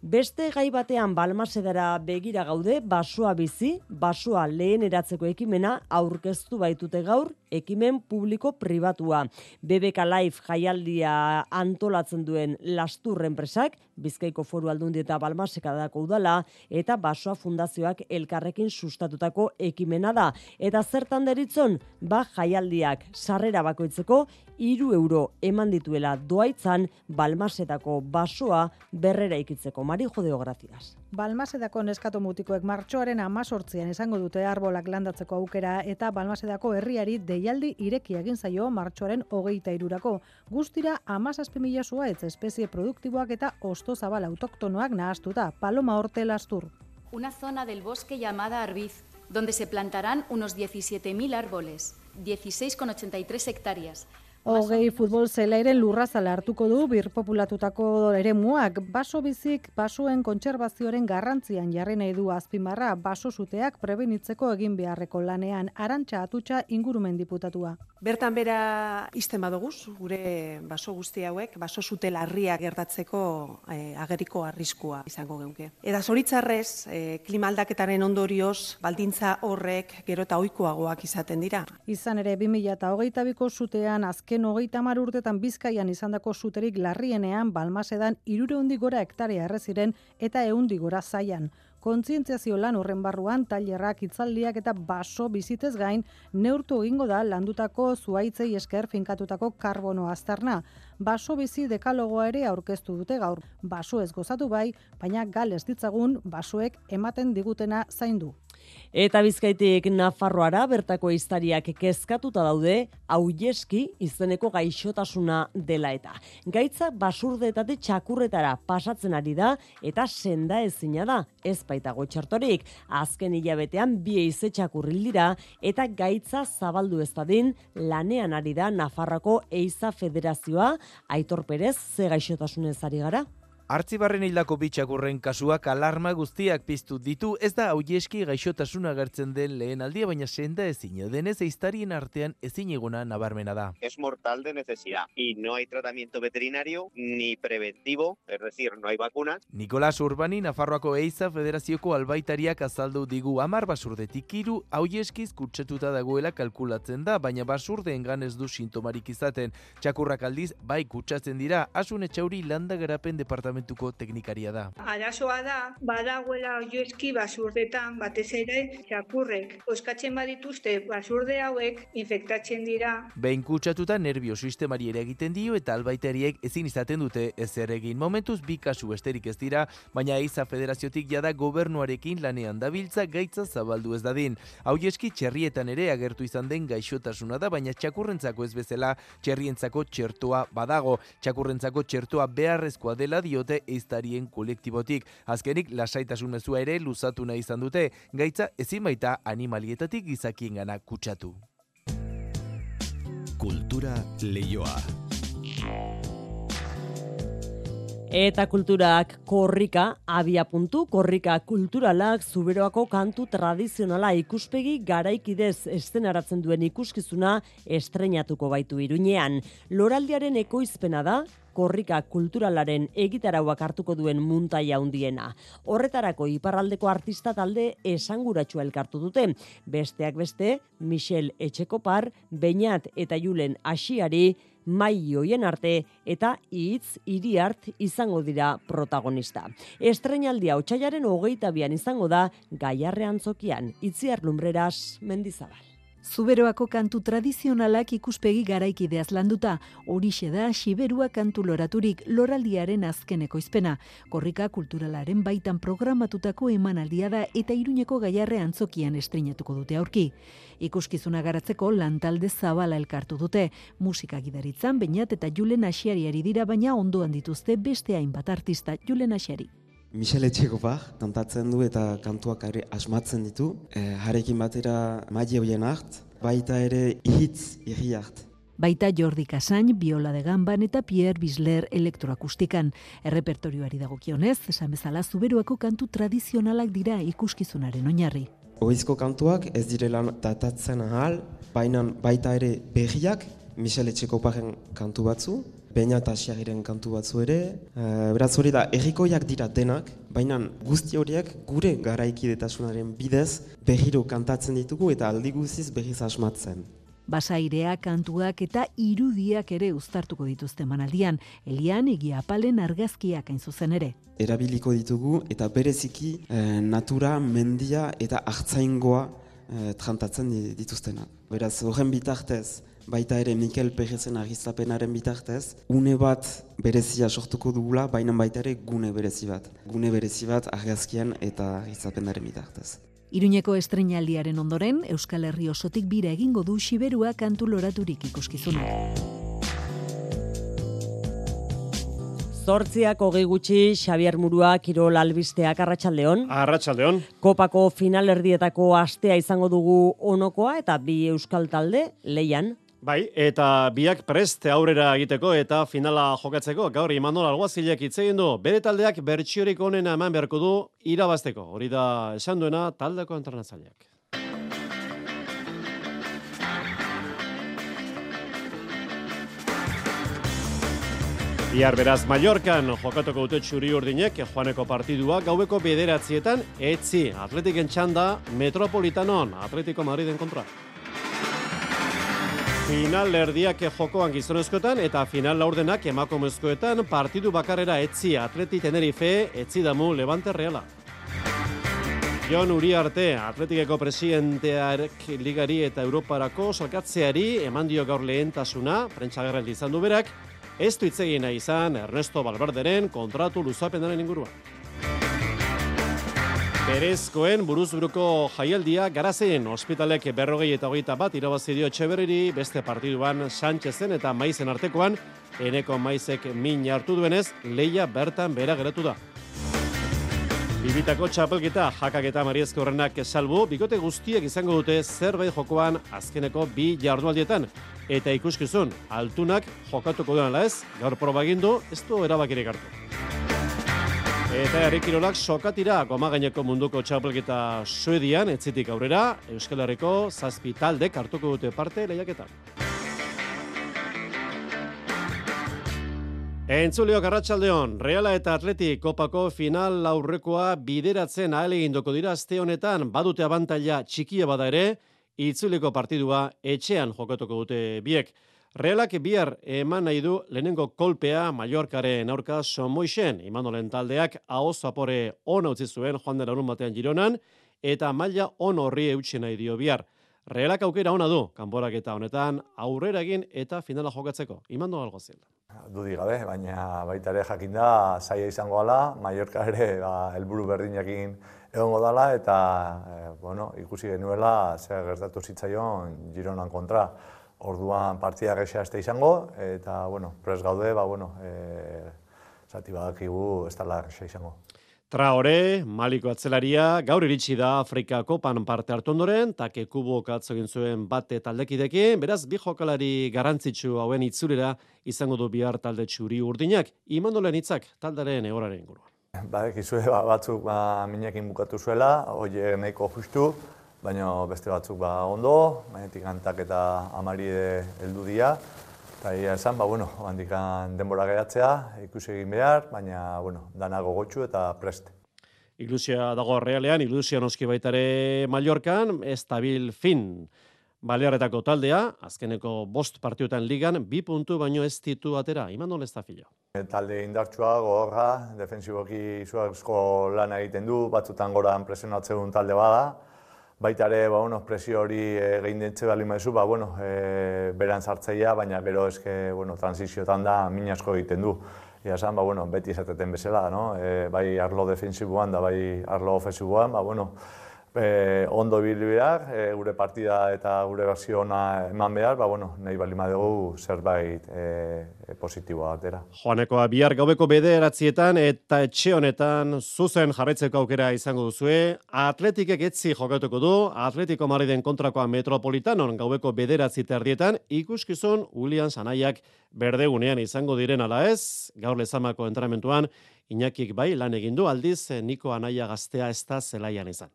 Beste gai batean balmasedara begira gaude, basoa bizi, basoa lehen eratzeko ekimena aurkeztu baitute gaur, ekimen publiko pribatua. BBK Life jaialdia antolatzen duen lastur enpresak, Bizkaiko foru aldundi eta balmaseka dako udala, eta basoa fundazioak elkarrekin sustatutako ekimena da. Eta zertan deritzon, ba jaialdiak sarrera bakoitzeko, iru euro eman dituela doaitzan balmasetako basoa berrera ikitzeko. Mari jodeo, gracias. Balmasedako neskato mutikoek martxoaren amazortzian izango dute arbolak landatzeko aukera eta Balmasedako herriari deialdi ireki egin zaio martxoaren hogeita irurako. Guztira amazazpimila zua ez espezie produktiboak eta osto zabal autoktonoak nahaztuta. Paloma Horte Lastur. Una zona del bosque llamada Arbiz, donde se plantarán unos 17.000 árboles, 16,83 hectáreas, Hogei futbol zelairen lurrazala hartuko du birpopulatutako eremuak. Baso bizik, basuen kontserbazioaren garrantzian jarri nahi du azpimarra baso zuteak prebenitzeko egin beharreko lanean arantxa atutxa ingurumen diputatua. Bertan bera izten badoguz, gure baso guzti hauek, baso zute larria gertatzeko eh, ageriko arriskua izango geunke. Eta zoritzarrez, eh, klima aldaketaren ondorioz, baldintza horrek gero eta oikoagoak izaten dira. Izan ere, 2008 biko zutean azken azken hogeita mar urtetan bizkaian izandako zuterik larrienean balmasedan irure gora hektarea erreziren eta eundi gora zaian. Kontzientziazio lan horren barruan, tailerrak, itzaldiak eta baso bizitez gain, neurtu egingo da landutako zuaitzei esker finkatutako karbono aztarna. Baso bizi dekalogoa ere aurkeztu dute gaur. Baso ez gozatu bai, baina gal ez ditzagun basoek ematen digutena zaindu. Eta bizkaitik Nafarroara bertako iztariak kezkatuta daude, hauieski izeneko gaixotasuna dela eta. Gaitza basurdetate txakurretara pasatzen ari da eta senda ezina da, ez baitago txartorik. Azken hilabetean bi eize txakurril dira eta gaitza zabaldu ez dadin lanean ari da Nafarroko Eiza Federazioa, Aitor Perez, ze gaixotasunez ari gara? Artzibarren hildako bitxakurren kasuak alarma guztiak piztu ditu, ez da hauieski gaixotasuna gertzen den lehen aldia, baina senda ezin, denez eiztarien artean ezin eguna nabarmena da. Es mortal de necesidad, y no hay tratamiento veterinario ni preventivo, es decir, no hay vacunas. Nikolas Urbani, Nafarroako Eiza Federazioko albaitariak azaldu digu amar basurdetik iru, hauieskiz kutsatuta dagoela kalkulatzen da, baina basurdeen ganez du sintomarik izaten. Txakurrak aldiz, bai kutsatzen dira, asun etxauri landa garapen departamentu departamentuko teknikaria da. Arazoa da, badagoela oioeski basurdetan batez ere txakurrek. Oskatzen badituzte basurde hauek infektatzen dira. Behin kutsatuta nervio sistemari ere egiten dio eta albaiteriek ezin izaten dute ezer egin. Momentuz bi kasu esterik ez dira, baina eiza federaziotik jada gobernuarekin lanean dabiltza gaitza zabaldu ez dadin. Hau eski txerrietan ere agertu izan den gaixotasuna da, baina txakurrentzako ez bezala txerrientzako txertoa badago. Txakurrentzako txertoa beharrezkoa dela diote dute eiztarien kolektibotik. Azkenik, lasaitasun mezua ere luzatu nahi izan dute, gaitza ezin baita animalietatik gizakien gana kutsatu. Kultura leioa. Eta kulturak korrika, abia puntu, korrika kulturalak zuberoako kantu tradizionala ikuspegi garaikidez estenaratzen duen ikuskizuna estrenatuko baitu iruñean. Loraldiaren ekoizpena da, korrika kulturalaren egitarauak hartuko duen muntaia handiena. Horretarako iparraldeko artista talde esanguratsu elkartu dute. Besteak beste, Michel Etxekopar, Beñat eta Julen Asiari, mai joien arte eta hitz hiri hart izango dira protagonista. Estrenaldia otxaiaren hogeita bian izango da gaiarrean zokian, itziar lumbreras mendizabal. Zuberoako kantu tradizionalak ikuspegi garaikideaz landuta, horixe da Siberua kantu loraturik loraldiaren azkeneko izpena. Korrika kulturalaren baitan programatutako emanaldia da eta iruñeko gaiarre antzokian estrinatuko dute aurki. Ikuskizuna garatzeko lantalde zabala elkartu dute. Musika gidaritzan, bainat eta Julen Asiari dira baina ondoan dituzte beste hainbat artista Julen Asiari. Michel Etxekopa kantatzen du eta kantuak ere asmatzen ditu. E, jarekin batera maile hoien hart, baita ere ihitz irri hart. Baita Jordi Kasain, Biola de Gamban eta Pierre Bisler elektroakustikan. Errepertorioari dagokionez, esan bezala zuberuako kantu tradizionalak dira ikuskizunaren oinarri. Oizko kantuak ez direla datatzen ahal, baina baita ere berriak, Michel Etxekoparen kantu batzu, Beina eta asiagiren kantu batzu ere. E, beraz hori da, errikoiak dira denak, baina guzti horiek gure garaikidetasunaren bidez berriro kantatzen ditugu eta aldi guztiz berriz asmatzen. Basairea, kantuak eta irudiak ere uztartuko dituzte manaldian, elian egia apalen argazkiak hain zuzen ere. Erabiliko ditugu eta bereziki e, natura, mendia eta hartzaingoa e, trantatzen dituztenak. Beraz, horren bitartez, baita ere Mikel Perezen agiztapenaren bitartez, une bat berezia sortuko dugula, baina baita ere gune berezi bat. Gune berezi bat argazkian eta agiztapenaren bitartez. Iruñeko estrenaldiaren ondoren, Euskal Herri osotik bira egingo du Siberua kantu loraturik ikuskizuna. Zortziak hogei gutxi, Xavier Murua, Kirol Albisteak, Arratxaldeon. Arratxaldeon. Kopako finalerdietako astea izango dugu onokoa eta bi euskal talde, leian. Bai, eta biak preste aurrera egiteko eta finala jokatzeko, gaur Imanol Alguazilek hitz egin du, bere taldeak bertsiorik onena eman beharko du irabazteko. Hori da esan duena taldeko entrenatzaileak. Iar beraz Mallorcan jokatuko dute txuri urdinek joaneko partidua gaueko bederatzietan etzi atletiken txanda metropolitanon atletiko Madriden kontra. Final erdiak jokoan gizonezkoetan eta final laurdenak emakumezkoetan partidu bakarera etzi atleti tenerife etzi damu levante reala. Jon Uriarte, atletikeko presidentearek ligari eta Europarako salkatzeari eman dio gaur lehentasuna, prentsagerraldi izan du berak, ez du itzegina izan Ernesto Balberderen kontratu luzapenaren inguruan. Berezkoen buruzburuko jaialdia garazen ospitalek berrogei eta hogeita bat irabazi dio Etxeberriri beste partiduan Sánchezen eta Maizen artekoan eneko Maizek min hartu duenez leia bertan bera geratu da. Bibitako txapelketa jakak eta mariezko horrenak salbu, bikote guztiek izango dute zerbait jokoan azkeneko bi jardualdietan. Eta ikuskizun, altunak jokatuko duan ez, gaur probagindu, ez du erabakirik hartu. Eta herri kirolak sokatira goma gaineko munduko txapelketa Suedian, etzitik aurrera, Euskal Herriko zazpi taldek hartuko dute parte lehiaketan. Entzulio Garratxaldeon, Reala eta Atleti kopako final aurrekoa bideratzen ahal egindoko dira azte honetan badute abantaila txikia bada ere, itzuliko partidua etxean jokatuko dute biek. Realak bihar eman nahi du lehenengo kolpea Mallorcaren aurka Somoixen, imanolen taldeak ahoz zapore ona utzi zuen joan den arun batean Gironan, eta maila on horri eutxe nahi dio bihar. Realak aukera ona du, kanborak eta honetan, aurrera egin eta finala jokatzeko. Imando algo zela. Dudi gabe, baina baita ere jakin da, zaila izango ala, Mallorca ere ba, helburu berdinakin egongo dala, eta e, bueno, ikusi genuela, zer gertatu zitzaion Gironan kontra. Orduan partida gexea este izango, eta, bueno, pres gaude, ba, bueno, e, zati badakigu ez dala gexea izango. Traore, Maliko atzelaria, gaur iritsi da Afrika kopan parte hartu ondoren, take kubo katzo zuen bate taldekidekin, beraz, bi jokalari garantzitsu hauen itzulera izango du bihar talde txuri urdinak, imandolen hitzak taldaren egoraren inguruan. Badek izue, ba, batzuk ba, minekin bukatu zuela, hoi nahiko justu, baina beste batzuk ba ondo, mainetik antak eta amari heldu dira. Eta esan, ba, bueno, handikan denbora geratzea, ikusi egin behar, baina, bueno, danago gotxu eta prest. Ilusia dago realean, ilusia noski baitare Mallorcan, estabil fin. Balearretako taldea, azkeneko bost partiotan ligan, bi puntu baino ez ditu atera, iman ez da filo. Talde indartsua, gogorra, defensiboki zuazko lan egiten du, batzutan gora presionatzen talde bada, baita ere, ba, bueno, presio hori e, gehin dintze bali maizu, ba, bueno, e, beran sartzeia, baina gero eske, bueno, transiziotan da min asko egiten du. Ia esan, ba, bueno, beti izateten bezala, no? E, bai arlo defensiboan da bai arlo ofensiboan, ba, bueno, e, ondo ibili behar, e, gure partida eta gure berzio ona eman behar, ba, bueno, nahi bali dugu zerbait e, e, positiboa atera. Joanekoa bihar gaubeko bederatzietan eta etxe honetan zuzen jarretzeko aukera izango duzue. Atletikek etzi jokatuko du, Atletiko Mariden kontrakoa metropolitanon gaubeko bederatzi terdietan, ikuskizun Julian Sanaiak berdegunean izango diren ala ez, gaur lezamako entramentuan, Iñakik bai lan egin du aldiz Niko Anaia gaztea ez da zelaian izan.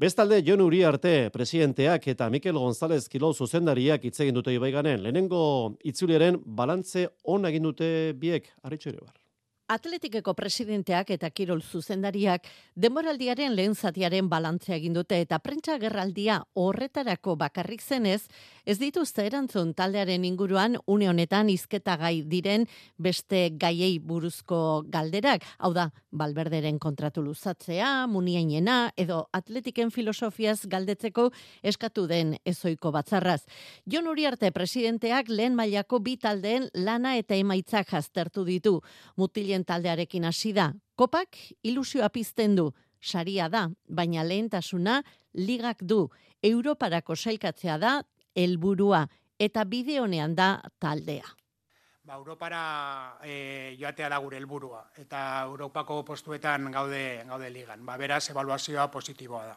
Bestalde, Jon Uriarte presidenteak eta Mikel González Kilol zuzendariak hitz egin dute ibaiganen. Lehenengo itzuliaren balantze on egin dute biek, arritxo ere bar. Atletikeko presidenteak eta Kirol zuzendariak demoraldiaren lehen zatiaren balantzea egin dute eta prentsa gerraldia horretarako bakarrik zenez, ez dituzte erantzun taldearen inguruan une honetan izketa gai diren beste gaiei buruzko galderak, hau da, balberderen kontratu luzatzea, muniainena edo atletiken filosofiaz galdetzeko eskatu den ezoiko batzarraz. Jon Uriarte presidenteak lehen mailako bi taldeen lana eta emaitzak jaztertu ditu. Mutilien taldearekin hasi da. Kopak ilusioa pizten du. Saria da, baina lehentasuna ligak du. Europarako sailkatzea da helburua eta bide honean da taldea. Ba, Europara e, joatea da gure helburua eta Europako postuetan gaude gaude ligan. Ba, beraz evaluazioa positiboa da.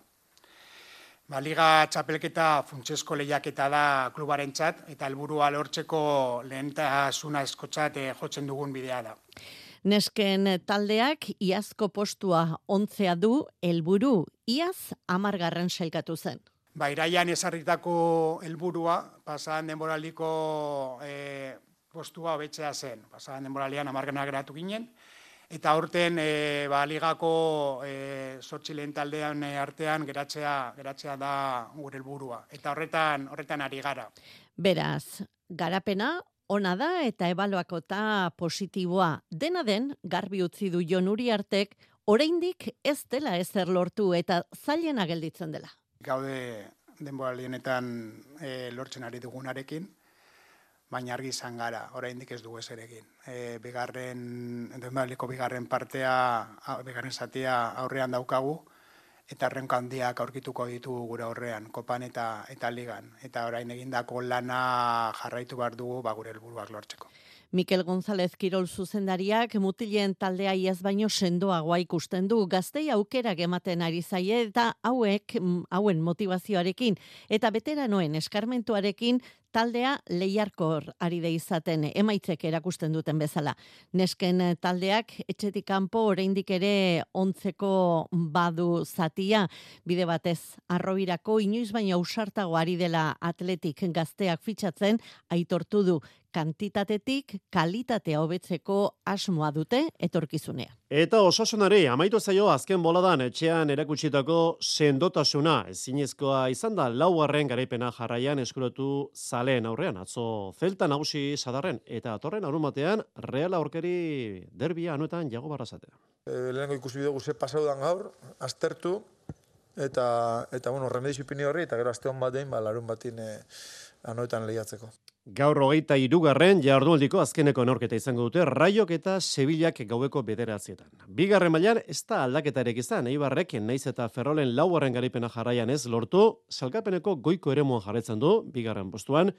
Ba, Liga txapelketa funtsesko lehiaketa da klubarentzat eta helburua lortzeko lehentasuna eskotzat e, jotzen dugun bidea da. Nesken taldeak iazko postua ontzea du helburu iaz amargarren sailkatu zen. Ba, iraian esarritako helburua pasadan denboraliko e, postua hobetzea zen. Pasadan denboralian amargana geratu ginen. Eta aurten e, ba, ligako e, sortxilen taldean artean geratzea, geratzea da gure helburua. Eta horretan, horretan ari gara. Beraz, garapena ona da eta ebaloakota positiboa. Dena den, garbi utzi du Jon Uriartek, oraindik ez dela ezer lortu eta zailena gelditzen dela. Gaude denboralienetan e, lortzen ari dugunarekin, baina argi izan gara, oraindik ez dugu ezer egin. E, bigarren, denboraliko bigarren partea, bigarren zatia aurrean daukagu, eta errenka handiak aurkituko ditu gure horrean, kopan eta eta ligan. Eta orain egindako lana jarraitu behar dugu ba, gure helburuak lortzeko. Mikel González Kirol zuzendariak mutilen taldea iaz baino sendoagoa ikusten du gaztei aukera ematen ari zaie eta hauek hauen motivazioarekin eta beteranoen eskarmentuarekin taldea lehiarkor ari da izaten emaitzek erakusten duten bezala. Nesken taldeak etxetik kanpo oraindik ere ontzeko badu zatia bide batez arrobirako inoiz baina usartago ari dela atletik gazteak fitxatzen aitortu du kantitatetik kalitatea hobetzeko asmoa dute etorkizunea. Eta osasunari amaitu zaio azken boladan etxean erakutsitako sendotasuna ezinezkoa izan da laugarren garaipena jarraian eskuratu zaleen aurrean atzo zelta nagusi sadarren eta atorren arumatean reala aurkeri derbia anuetan jago barrazatea. E, lehenengo ikusi dugu ze pasaudan gaur, aztertu eta, eta bueno, remedizipini horri eta gero azte hon batein, ba, larun batin e, anuetan lehiatzeko. Gaur hogeita irugarren jardunaldiko azkeneko norketa izango dute Raiok eta Sevillak gaueko bederatzietan. Bigarren mailan ez da aldaketarek izan, Eibarrek naiz eta Ferrolen laugarren garipena jarraian ez lortu, salgapeneko goiko eremuan jarretzen du, bigarren postuan,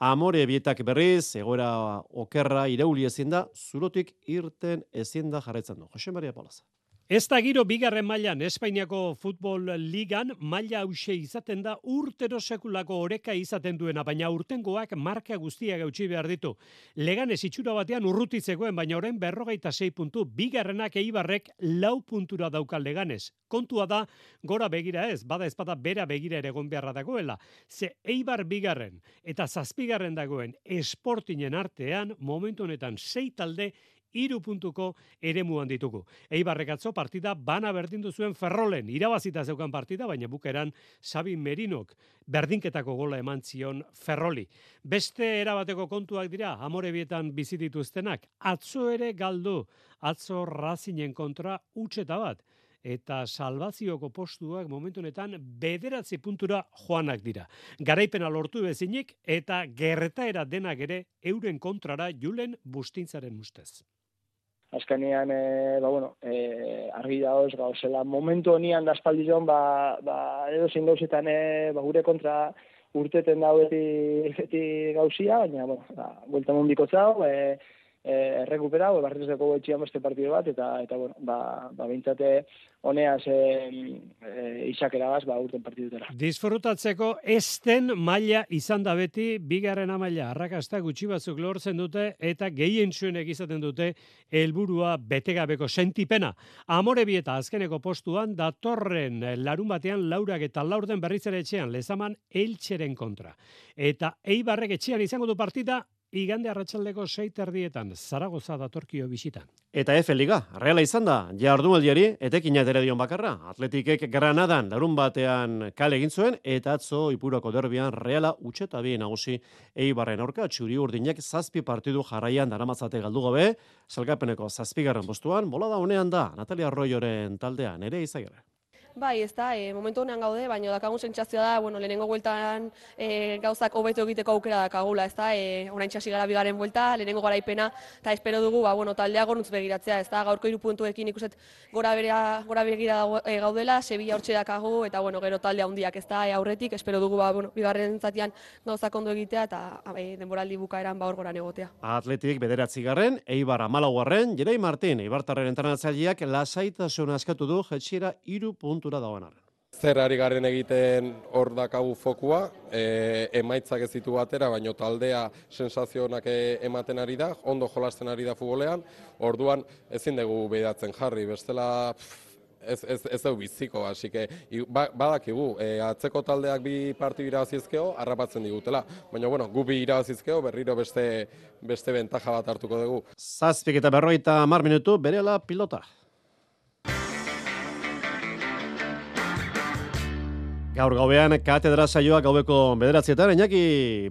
Amore bietak berriz, egoera okerra irauli ezin da, zurotik irten ezin da jarretzen du. Jose Maria Polaza. Ez da giro bigarren mailan Espainiako futbol ligan maila hause izaten da urtero sekulako oreka izaten duena, baina urtengoak marka guztia gautxi behar ditu. Legan ez itxura batean urrutitzekoen, baina orain berrogeita sei puntu, bigarrenak eibarrek lau puntura dauka leganez. Kontua da, gora begira ez, bada ez bada bera begira ere egon beharra dagoela. Ze eibar bigarren eta zazpigarren dagoen esportinen artean, momentu honetan sei talde iru puntuko ere muan ditugu. Eibarrek atzo partida bana berdindu zuen ferrolen, irabazita zeukan partida, baina bukeran Sabi Merinok berdinketako gola eman zion ferroli. Beste erabateko kontuak dira, amore bietan bizitituztenak, atzo ere galdu, atzo razinen kontra utxeta bat. eta salvazioko postuak momentu honetan bederatzi puntura joanak dira. Garaipena lortu bezinik eta gerretaera denak ere euren kontrara julen bustintzaren ustez. Azkenean, e, ba, bueno, e, argi da hoz, gauzela, momentu honian da ba, ba, edo zin gauzetan, e, ba, gure kontra urteten da beti, beti gauzia, baina, bueno, ba, buelta mundiko zau, e, eh recuperado el barrio de Cobo este partido bat eta eta bueno ba ba beintzate honeaz eh, eh isakeragaz ba urten partidutera. Disfrutatzeko esten maila izan da beti bigarren maila arrakasta gutxi batzuk lortzen dute eta gehien zuenek izaten dute helburua betegabeko sentipena. Amore bieta azkeneko postuan datorren larun batean laurak eta laurden berritzere etxean lezaman eltxeren kontra. Eta eibarrek etxean izango du partida igande arratsaldeko sei terdietan, Zaragoza datorkio bisitan. Eta F Liga, reala izan da, jardunaldiari etekin atera dion bakarra. Atletikek Granadan larun batean kale egin zuen, eta atzo ipurako derbian reala utxeta bi nagusi eibarren aurka, txuri urdinek zazpi partidu jarraian daramatzate galdu gabe, salgapeneko zazpigarren postuan, bola da honean da, Natalia Arroyoren taldean, ere izagirre. Bai, ez da, e, momentu honean gaude, baina dakagun sentsazioa da, bueno, lehenengo bueltan e, gauzak hobeto egiteko aukera dakagula, ez da, e, orain txasi gara bigaren buelta, lehenengo garaipena, eta espero dugu, ba, bueno, taldea gornutz begiratzea, ez da, gaurko irupuntuekin ikuset gora, berea, gora begira e, gaudela, Sevilla hortxe dakagu, eta, bueno, gero taldea handiak ez da, e, aurretik, espero dugu, ba, bueno, bigarren zatian gauzak ondo egitea, eta e, denboraldi bukaeran ba, hor egotea. Atletik bederatzi garren, Eibar amalaguarren, Jerei Martin, Eibartarren entrenatzaileak lasaitasun askatu du, jetxiera iru puntura dagoen arren. Zer ari garen egiten hor dakagu fokua, e, emaitzak ez ditu batera, baino taldea sensazionak e, ematen ari da, ondo jolasten ari da futbolean, orduan ezin dugu behidatzen jarri, bestela ez, ez, ez dugu biziko, hasi que ba, badakigu, e, atzeko taldeak bi parti irabazizkeo, harrapatzen digutela, baina bueno, gu bi irabazizkeo, berriro beste, beste bentaja bat hartuko dugu. Zazpik eta berroita mar minutu, berela pilota. Gaur gaubean katedra saioa gaubeko bederatzietan, Iñaki,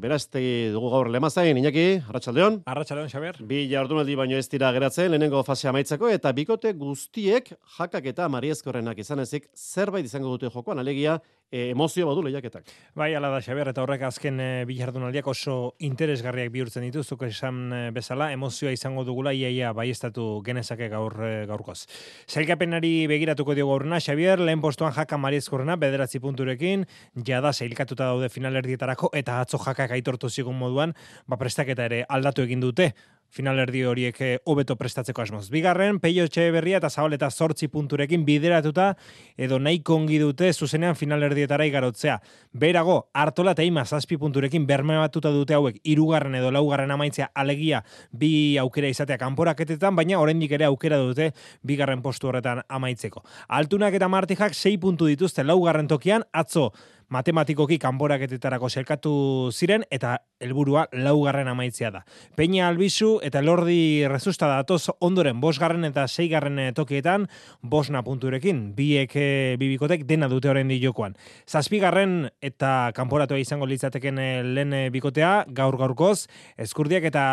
beraztegi dugu gaur lemazain, Iñaki, Arratxaldeon. Arratxaldeon, Xaber. Bi jardunaldi baino ez dira geratzen, lehenengo fasea maitzako, eta bikote guztiek jakak eta mariezkorrenak izan ezik zerbait izango dute jokoan, alegia e, emozio badu lehiaketak. Bai, ala da, Xaber, eta horrek azken e, bilardunaldiak oso interesgarriak bihurtzen dituzuk esan e, bezala, emozioa izango dugula iaia bai estatu genezake gaur e, gaurkoz. Zailkapenari begiratuko diogu aurrena, Xavier, lehen postuan jaka mariezkorrena, bederatzi punturekin, jada zailkatuta daude finalerdietarako, eta atzo jakak aitortu zigun moduan, ba prestaketa ere aldatu egin dute, finalerdi horiek eh, hobeto prestatzeko asmoz. Bigarren, peio berria eta zabaleta sortzi punturekin bideratuta edo nahi kongi dute zuzenean finalerdietara igarotzea. Berago, hartola eta ima zazpi punturekin berme batuta dute hauek irugarren edo laugarren amaitzea alegia bi aukera izatea kanporaketetan, baina oraindik ere aukera dute bigarren postu horretan amaitzeko. Altunak eta martijak sei puntu dituzte laugarren tokian, atzo matematikoki kanboraketetarako selkatu ziren eta helburua laugarren amaitzea da. Peña Albizu eta Lordi Rezusta datoz ondoren bosgarren eta seigarren tokietan bosna punturekin, biek eh, bibikotek dena dute horrein di jokoan. Zazpigarren eta kanporatua izango litzateken eh, lehen eh, bikotea, gaur gaurkoz, eskurdiak eta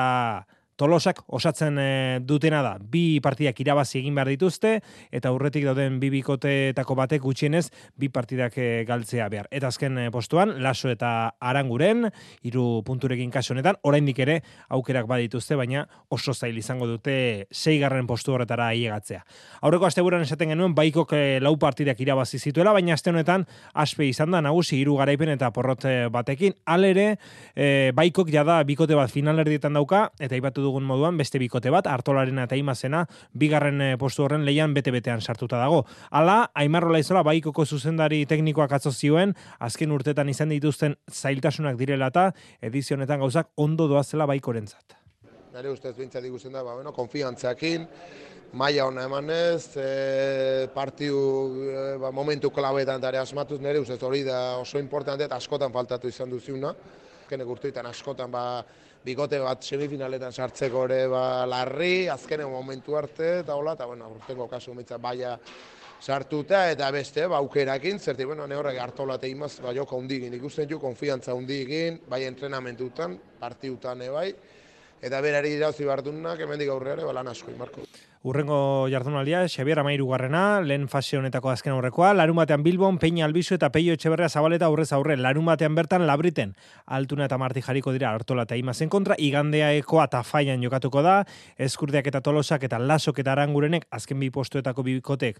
Tolosak osatzen e, dutena da. Bi partidak irabazi egin behar dituzte eta aurretik dauden bi bikoteetako batek gutxienez bi partidak e, galtzea behar. Eta azken e, postuan Laso eta Aranguren hiru punturekin kasu honetan oraindik ere aukerak badituzte baina oso zail izango dute seigarren postu horretara ailegatzea. Aurreko asteburuan esaten genuen baikok lau partidak irabazi zituela baina aste honetan aspe izan da nagusi hiru garaipen eta porrot batekin. Alere e, baikok jada bikote bat finalerdietan dauka eta ibatu dugun moduan beste bikote bat hartolaren eta imazena bigarren eh, postu horren leian bete-betean sartuta dago. Hala, Aimarrola izola baikoko zuzendari teknikoak atzo zioen, azken urtetan izan dituzten zailtasunak direla eta edizionetan gauzak ondo doazela baikorentzat. Nare ustez bintzat ikusten da, ba, bueno, konfiantzakin, maia hona emanez, e, partiu e, ba, momentu klabetan dara asmatuz, nire ustez hori da oso importante askotan faltatu izan duziuna. Kenek urtuitan askotan ba, bikote bat semifinaletan sartzeko ere ba, larri, azkenen momentu arte, eta hola, eta bueno, urtengo kasu mitza baia sartuta, eta beste, ba, aukerakin, zerti, bueno, ne horrek hartola imaz, ba, joko hundigin, ikusten ju, konfiantza hundigin, bai entrenamentutan, partiutan, bai, eta berari irauzi bardunak, hemendik aurreare, ba, lan asko, Marko. Urrengo jardunaldia, Xabier Amairu garrena, lehen fase honetako azken aurrekoa, larun batean Bilbon, Peña Albizu eta Peio Etxeberria Zabaleta aurrez aurre, larun batean bertan Labriten, Altuna eta Marti jarriko dira hartola eta imazen kontra, igandea ekoa eta faian jokatuko da, eskurdeak eta tolosak eta lasok eta arangurenek, azken bi postuetako bikotek,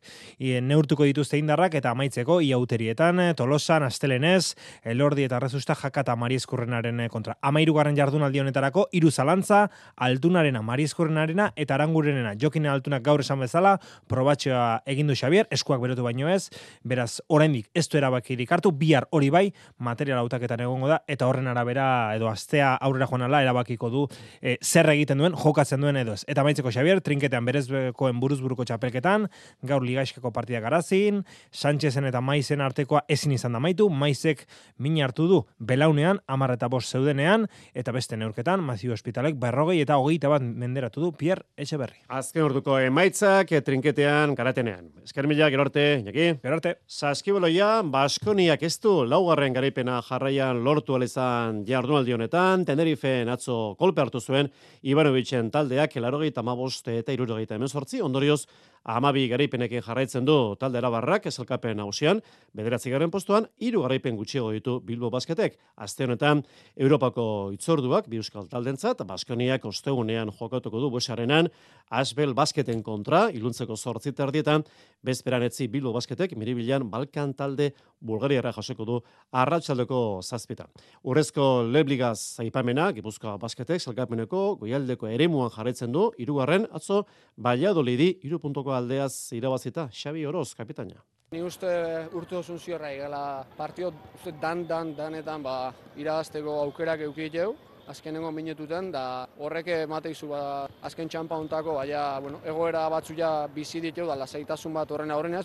neurtuko dituzte indarrak eta amaitzeko, iauterietan, tolosan, astelenez, elordi eta rezusta jaka eta marieskurrenaren kontra. Amairu garren jardunaldi honetarako, iru zalantza, Altunarena, marieskurrenarena eta arangurenena, jokin altunak gaur esan bezala, probatxoa egin du Xavier, eskuak berotu baino ez, beraz, oraindik ez du erabakirik hartu, bihar hori bai, material hautaketan egongo da, eta horren arabera, edo astea aurrera joan ala, erabakiko du, e, zer egiten duen, jokatzen duen edo ez. Eta maitzeko Xavier, trinketean berezkoen buruzburuko txapelketan, gaur ligaiskeko partida garazin, Sánchezen eta Maizen artekoa ezin izan da maitu, Maizek min hartu du, belaunean, amar eta bost zeudenean, eta beste neurketan, Mazio Hospitalek, berrogei eta hogeita bat menderatu du, Pierre Echeverri. Azken ordu orduko emaitzak trinketean garatenean. Esker mila, gero arte, jaki? Gero arte. Saskiboloia, Baskoniak ez du laugarren garaipena jarraian lortu alizan jardunaldi honetan, Tenerife atzo kolpe hartu zuen, Ivanovicen taldeak, elarogeita maboste eta irurogeita hemen sortzi, ondorioz, amabi garaipenekin jarraitzen du talde erabarrak esalkapen hausian, bederatzi garen postuan, iru garaipen gutxiago ditu Bilbo Basketek. Azte honetan, Europako itzorduak, bi euskal taldentzat, Baskoniak ostegunean jokatuko du buesarenan, Asbel Basketen kontra, iluntzeko sortzi terdietan, bezperan etzi Bilbo Basketek, miribilan Balkan talde Bulgariara jasoko du arratsaldeko zazpita. Urrezko lebligaz zaipamena, Gipuzkoa Basketek, salkapeneko, goialdeko eremuan jarraitzen du, irugarren, atzo, Valladolidi, irupuntoko aldeaz irabazita, Xabi Oroz, kapitaina. Ni uste urte osun ziorra egala partio uste dan, dan, danetan ba, irabazteko aukerak eukiteu, azkenengo minututan, da horrek emateizu ba, azken txampa ontako, baina bueno, egoera batzuia bizi ditu, da lasaitasun bat horren aurrenaz.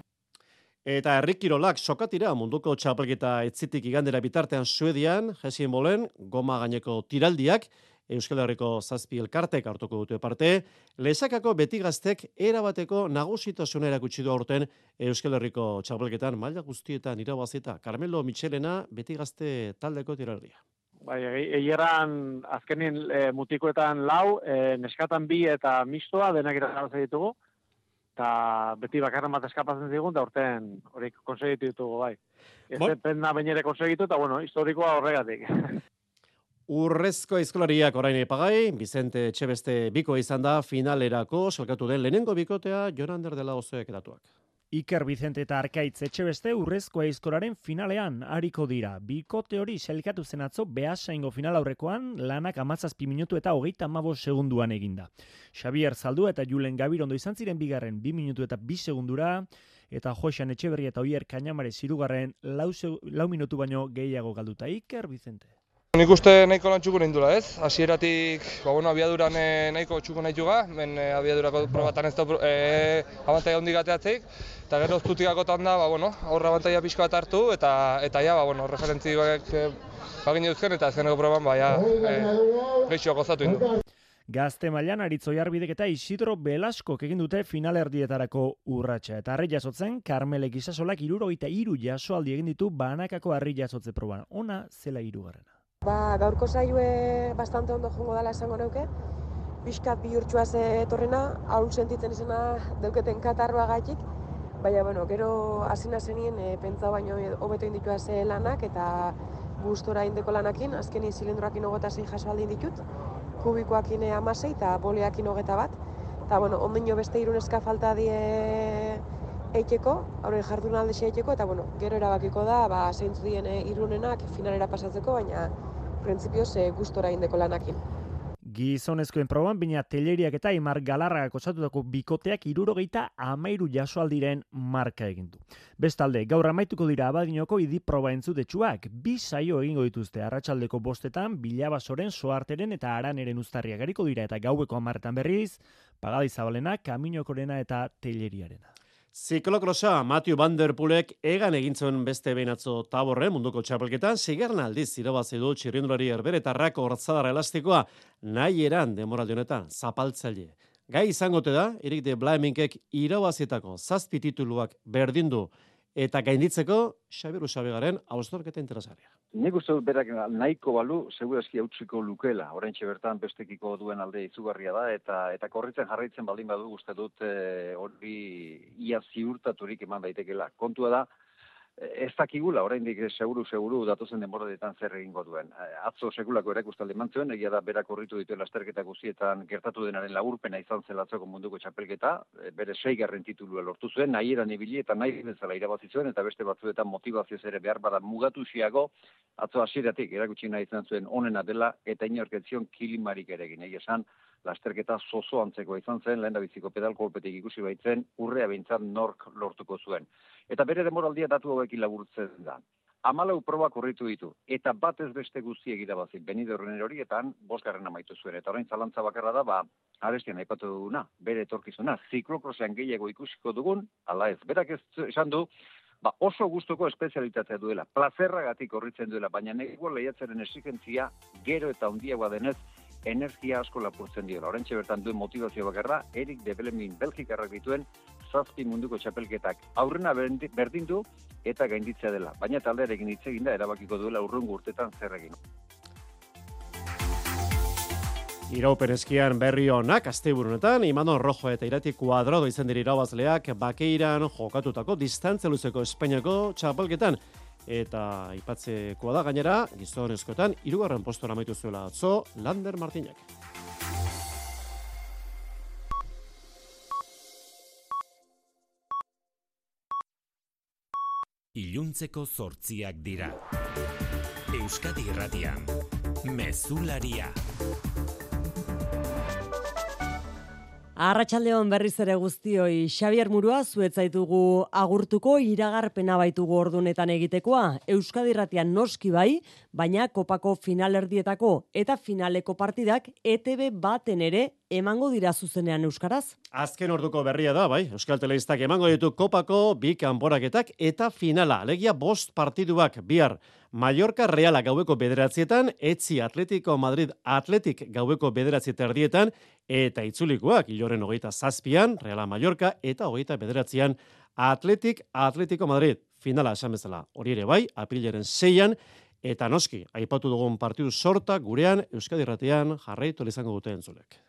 Eta errikirolak sokatira munduko txapelketa etzitik igandera bitartean Suedian, jesien bolen, goma gaineko tiraldiak, Euskal Herriko zazpi elkartek hartuko dute parte, lezakako beti gaztek erabateko nagusitasun erakutsi du aurten Euskal Herriko txapelketan maila guztietan irabazita. Carmelo Michelena beti gazte taldeko tiraldia. Bai, egeran azkenin e, mutikoetan lau, e, neskatan bi eta mistoa denak irabazte ditugu eta beti bakarren bat eskapatzen zigun, da urten hori konsegitu ditugu bai. Ez bon? penna bainere konsegitu, eta bueno, historikoa horregatik. Urrezko eskolariak orain epagai, Vicente Etxebeste biko izan da finalerako, salkatu den lehenengo bikotea, Jonander dela osoek edatuak. Iker Vicente eta Arkaitz Etxebeste urrezko aizkoraren finalean hariko dira. Bikote hori selkatu zen atzo behasaingo final aurrekoan lanak amazazpi minutu eta hogeita amabo segunduan eginda. Xavier Zaldu eta Julen Gabirondo izan ziren bigarren bi minutu eta bi segundura eta Josean Etxeberri eta Oier Kainamare zirugarren lau, lau minutu baino gehiago galduta Iker Vicente. Nik uste nahiko lan txuko nindula ez, hasieratik ba, bueno, abiaduran eh, nahiko txuko nahi juga, ben e, abiadurako probatan ez da e, abantaia hondi gateatzik, eta gero zutikakotan da, ba, bueno, aurra abantaia pixka bat hartu, eta eta ja, ba, bueno, referentzi bak, bagin duzken, eta zeneko proban, ba, ja, e, gozatu indu. Gazte mailan aritzoi arbidek eta Isidro Belasko egin dute finalerdietarako urratsa. Eta harri jasotzen, Carmele Gisasolak irurogeita iru jasoaldi egin ditu banakako harri jasotze proban. Ona zela irugarrena. Ba, gaurko saioe bastante ondo jongo dela esango neuke. Piskat bi urtsua ze etorrena, haun sentitzen izena deuketen katarroa gaitik. Baina, bueno, gero hasina zenien e, pentsa baino hobeto inditua ze lanak eta gustora indeko lanakin, azkeni zilindroakin hogeta zein jaso aldin ditut, kubikoakin amasei eta boleakin hogeta bat. Eta, bueno, ondino beste iruneska falta die eiteko, hauren jardun alde eiteko, eta, bueno, gero erabakiko da, ba, zeintzu dien irunenak finalera pasatzeko, baina printzipioz e, gustora indeko lanakin. Gizonezkoen proban, bina teleriak eta imar galarrak osatutako bikoteak irurogeita amairu jasoaldiren marka egin du. Bestalde, gaur amaituko dira abadinoko idi proba entzudetsuak, bi saio egingo dituzte arratsaldeko bostetan, bilabasoren, soarteren eta araneren ustarriak gariko dira eta gaueko amarretan berriz, pagadizabalena, kaminokorena eta teleriarena. Ziklokrosa, Matthew Van Der Poolek egan egintzen beste behinatzo taborre munduko txapelketan, zigarna aldiz irabazi du txirrindulari erberetarrak hortzadar elastikoa, nahi eran demoraldi honetan, zapaltzaile. Gai izangote da, Erik de Blaminkek irabazietako zazpi tituluak berdindu eta gainditzeko Xabier Usabegaren austorketa interesgarria. Nik uste dut berak nahiko balu, segurazki hautsiko lukela, orain bertan bestekiko duen alde izugarria da, eta eta korritzen jarraitzen baldin badu uste dut eh, hori ia ziurtaturik eman daitekela. Kontua da, ez dakigula, oraindik seguru seguru datozen denboradetan zer egingo duen. Eh, atzo sekulako erakustaldi mantzuen, egia da berak horritu ditu lasterketa guzietan gertatu denaren laburpena izan zen atzoko munduko txapelketa, eh, bere seigarren titulua lortu zuen, nahi ibili eta nahi bezala irabazi zuen, eta beste batzuetan motivazio ere behar bada mugatu xiago, atzo hasieratik erakutsi nahi izan zuen onena dela, eta inorketzion kilimarik ere egin, esan, lasterketa zozo antzeko izan zen, lehen da biziko pedal kolpetik ikusi baitzen, urrea bintzat nork lortuko zuen. Eta bere demoraldia datu hauekin laburtzen da. Amalau proba korritu ditu, eta bat ez beste guzti egira bazik, benide horren horietan, bosgarren amaitu zuen. Eta orain zalantza bakarra da, ba, arestian aipatu duguna, bere etorkizuna, ziklokrosean gehiago ikusiko dugun, ala ez, berak ez esan du, ba, oso gustuko espezialitatea duela, plazerragatik horritzen duela, baina negiko lehiatzaren exigentzia, gero eta handiagoa denez, energia asko lapurtzen diola. Horentxe bertan duen motivazio bakarra, Erik de Belemin Belgikarrak dituen zazpi munduko txapelketak aurrena berdin du eta gainditzea dela. Baina taldearekin hitz da erabakiko duela urrungu urtetan zer egin. Irau perezkian berri honak, azte burunetan, Imano Rojo eta Irati Kuadrado izan dira irabazleak bakeiran jokatutako distantzia luzeko Espainiako txapelketan eta ipatzekoa da gainera, gizonezkoetan, irugarren postora amaitu zuela atzo, Lander Martinek. Iluntzeko zortziak dira. Euskadi Irratian, Mezularia. Arratxaldeon berriz ere guztioi, Xavier Murua zuetzaitugu agurtuko iragarpena baitugu ordunetan egitekoa. Euskadi Ratian noski bai, baina kopako finalerdietako eta finaleko partidak ETB baten ere emango dira zuzenean Euskaraz. Azken orduko berria da, bai, Euskal Telebistak emango ditu kopako bi kanporaketak eta finala. Alegia bost partiduak bihar. Mallorca Reala gaueko bederatzietan, Etzi Atletico Madrid Atletik gaueko bederatzietan erdietan, eta itzulikoak, iloren hogeita zazpian, Reala Mallorca, eta hogeita bederatzean, Atletik Atletico Madrid. Finala esan bezala, hori ere bai, aprilaren zeian, eta noski, aipatu dugun partidu sorta, gurean, Euskadi Ratean, jarraitu izango dute entzulek.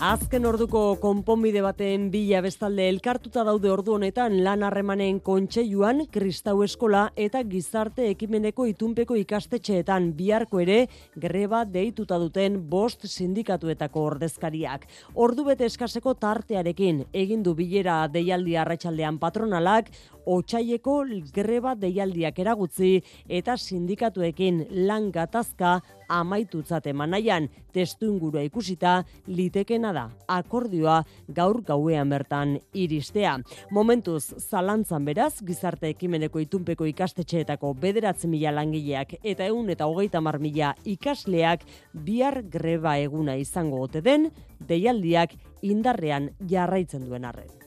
Azken orduko konponbide baten bila bestalde elkartuta daude ordu honetan lan harremanen kontseiluan Kristau Eskola eta Gizarte Ekimeneko Itunpeko ikastetxeetan biharko ere greba deituta duten bost sindikatuetako ordezkariak. Ordu bete eskaseko tartearekin egin du bilera deialdi arratsaldean patronalak Otsaieko greba deialdiak eragutzi eta sindikatuekin lan gatazka amaitutzat emanaian testu ingurua ikusita litekena da akordioa gaur gauean bertan iristea. Momentuz zalantzan beraz gizarte ekimeneko itunpeko ikastetxeetako bederatzen mila langileak eta egun eta hogeita mar mila ikasleak bihar greba eguna izango ote den deialdiak indarrean jarraitzen duen arren.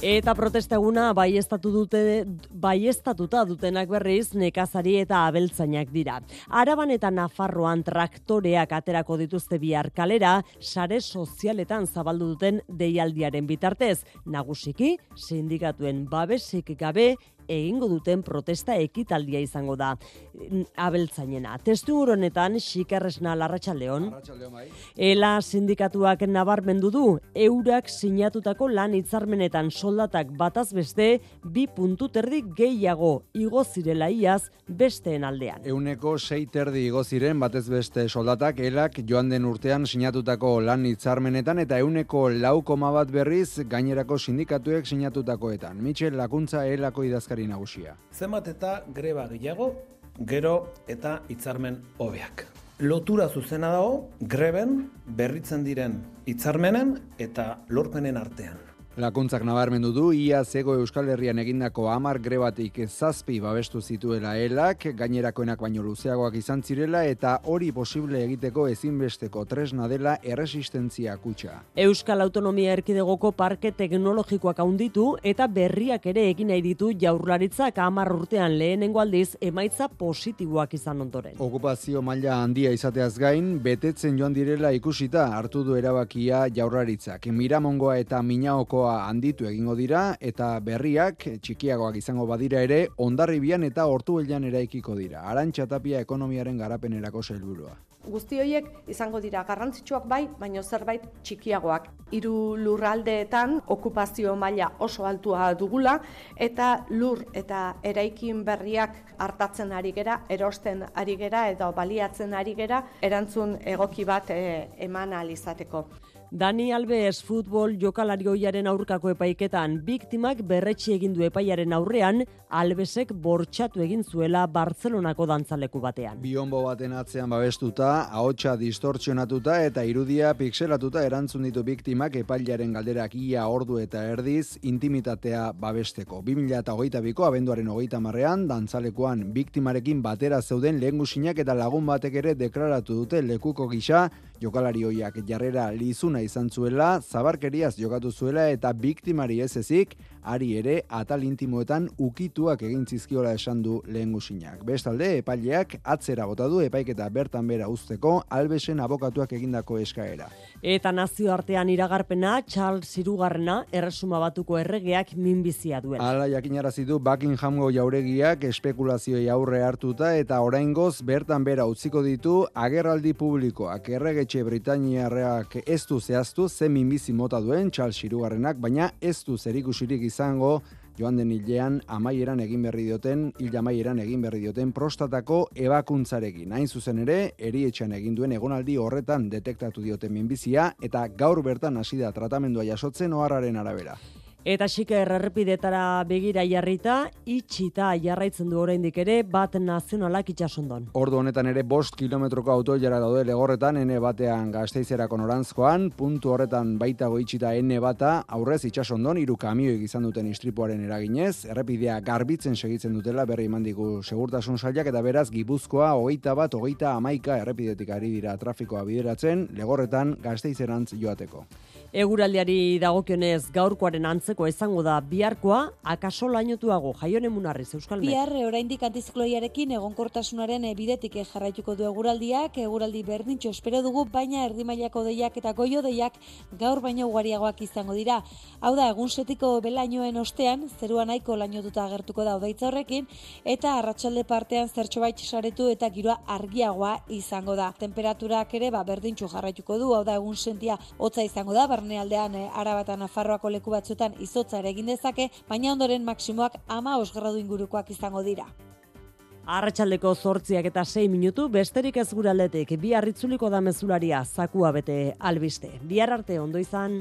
Eta protesta eguna baiestatu dute baiestatuta dutenak berriz nekazari eta abeltzainak dira. Araban eta Nafarroan traktoreak aterako dituzte bihar kalera, sare sozialetan zabaldu duten deialdiaren bitartez, nagusiki sindikatuen babesik gabe egingo duten protesta ekitaldia izango da abeltzainena. Testu honetan xikerresna larratsaldeon. Bai. Ela sindikatuak nabarmendu du eurak sinatutako lan hitzarmenetan soldatak bataz beste bi puntu terdi gehiago igo zirela iaz besteen aldean. Euneko sei terdi igo ziren batez beste soldatak elak joan den urtean sinatutako lan hitzarmenetan eta euneko lau koma bat berriz gainerako sindikatuek sinatutakoetan. Mitxel lakuntza elako idazkari idazkari nagusia. Zenbat eta greba gehiago, gero eta hitzarmen hobeak. Lotura zuzena dago greben berritzen diren hitzarmenen eta lorpenen artean. Lakuntzak nabarmendu du, ia zego Euskal Herrian egindako amar grebatik zazpi babestu zituela elak, gainerakoenak baino luzeagoak izan zirela, eta hori posible egiteko ezinbesteko tresna dela erresistentzia kutsa. Euskal Autonomia Erkidegoko parke teknologikoak haunditu eta berriak ere egin nahi ditu jaurlaritzak amar urtean lehenengo aldiz emaitza positiboak izan ondoren. Okupazio maila handia izateaz gain, betetzen joan direla ikusita hartu du erabakia jaurlaritzak. Miramongoa eta Minaokoa handitu egingo dira eta berriak txikiagoak izango badira ere ondarribian eta ortuellan eraikiko dira. Arantxa tapia ekonomiaren garapenerako helburua. Guzti horiek izango dira garrantzitsuak bai, baino zerbait txikiagoak. Hiru lurraldeetan okupazio maila oso altua dugula eta lur eta eraikin berriak hartatzen ari gera, erosten ari gera edo baliatzen ari gera erantzun egoki bat e, eman alizateko. Dani Alves futbol jokalarioiaren aurkako epaiketan biktimak berretsi egin du epaiaren aurrean Alvesek bortxatu egin zuela Bartzelonako dantzaleku batean. Bionbo baten atzean babestuta, ahotsa distortzionatuta eta irudia pixelatuta erantzun ditu biktimak epailaren galderak ia ordu eta erdiz intimitatea babesteko. 2008ko abenduaren hogeita marrean, dantzalekuan biktimarekin batera zeuden lehen eta lagun batek ere deklaratu dute lekuko gisa, jokalarioiak jarrera lizuna izan zuela, zabarkeriaz jokatu zuela eta biktimari ez ezik, ari ere atal intimoetan ukituak egin zizkiola esan du lehen gusinak. Bestalde, epaileak atzera bota du epaiketa bertan bera usteko albesen abokatuak egindako eskaera. Eta nazioartean iragarpena, Charles Zirugarrena, erresuma batuko erregeak minbizia duela. Ala jakinarazi du Buckinghamgo jauregiak espekulazioi aurre hartuta eta oraingoz bertan bera utziko ditu agerraldi publikoak erregetxe Britainiarreak ez du zehaztu ze minbizi mota duen Charles Zirugarrenak, baina ez du zerikusirik izango joan den hilean amaieran egin berri dioten, hil amaieran egin berri dioten prostatako ebakuntzarekin. Hain zuzen ere, erietxan egin duen egonaldi horretan detektatu dioten minbizia eta gaur bertan hasi da tratamendua jasotzen oharraren arabera. Eta xike errepidetara begira jarrita, itxita jarraitzen du oraindik ere bat nazionalak itxasondon. Ordu honetan ere bost kilometroko autoiara daude legorretan, ene batean gazteizerako norantzkoan, puntu horretan baita itxita ene bata, aurrez itxasondon, iru kamioik izan duten istripuaren eraginez, errepidea garbitzen segitzen dutela berri mandiku segurtasun sailak, eta beraz gipuzkoa hogeita bat, hogeita amaika errepidetik ari dira trafikoa bideratzen, legorretan gazteizerantz joateko. Eguraldiari dagokionez gaurkoaren antzeko izango da biharkoa, akaso lainotuago jaion emunarri zeuskalme. Bihar oraindik antizikloiarekin egonkortasunaren bidetik jarraituko du eguraldiak, eguraldi berdintxo espero dugu, baina erdimailako deiak eta goio deiak gaur baino ugariagoak izango dira. Hau da, egun setiko belainoen ostean, zerua nahiko lainotuta agertuko da odaitza horrekin, eta arratsalde partean zertxo baitz saretu eta giroa argiagoa izango da. Temperaturak ere ba, berdintxo jarraituko du, hau da, egun sentia hotza izango da, barnealdean e, arabata nafarroako leku batzuetan izotza ere egin dezake, baina ondoren maksimoak ama osgradu ingurukoak izango dira. Arratxaldeko zortziak eta sei minutu, besterik ez gure aldetik, bi harritzuliko da mezularia, zakua bete albiste. Bihar arte ondo izan.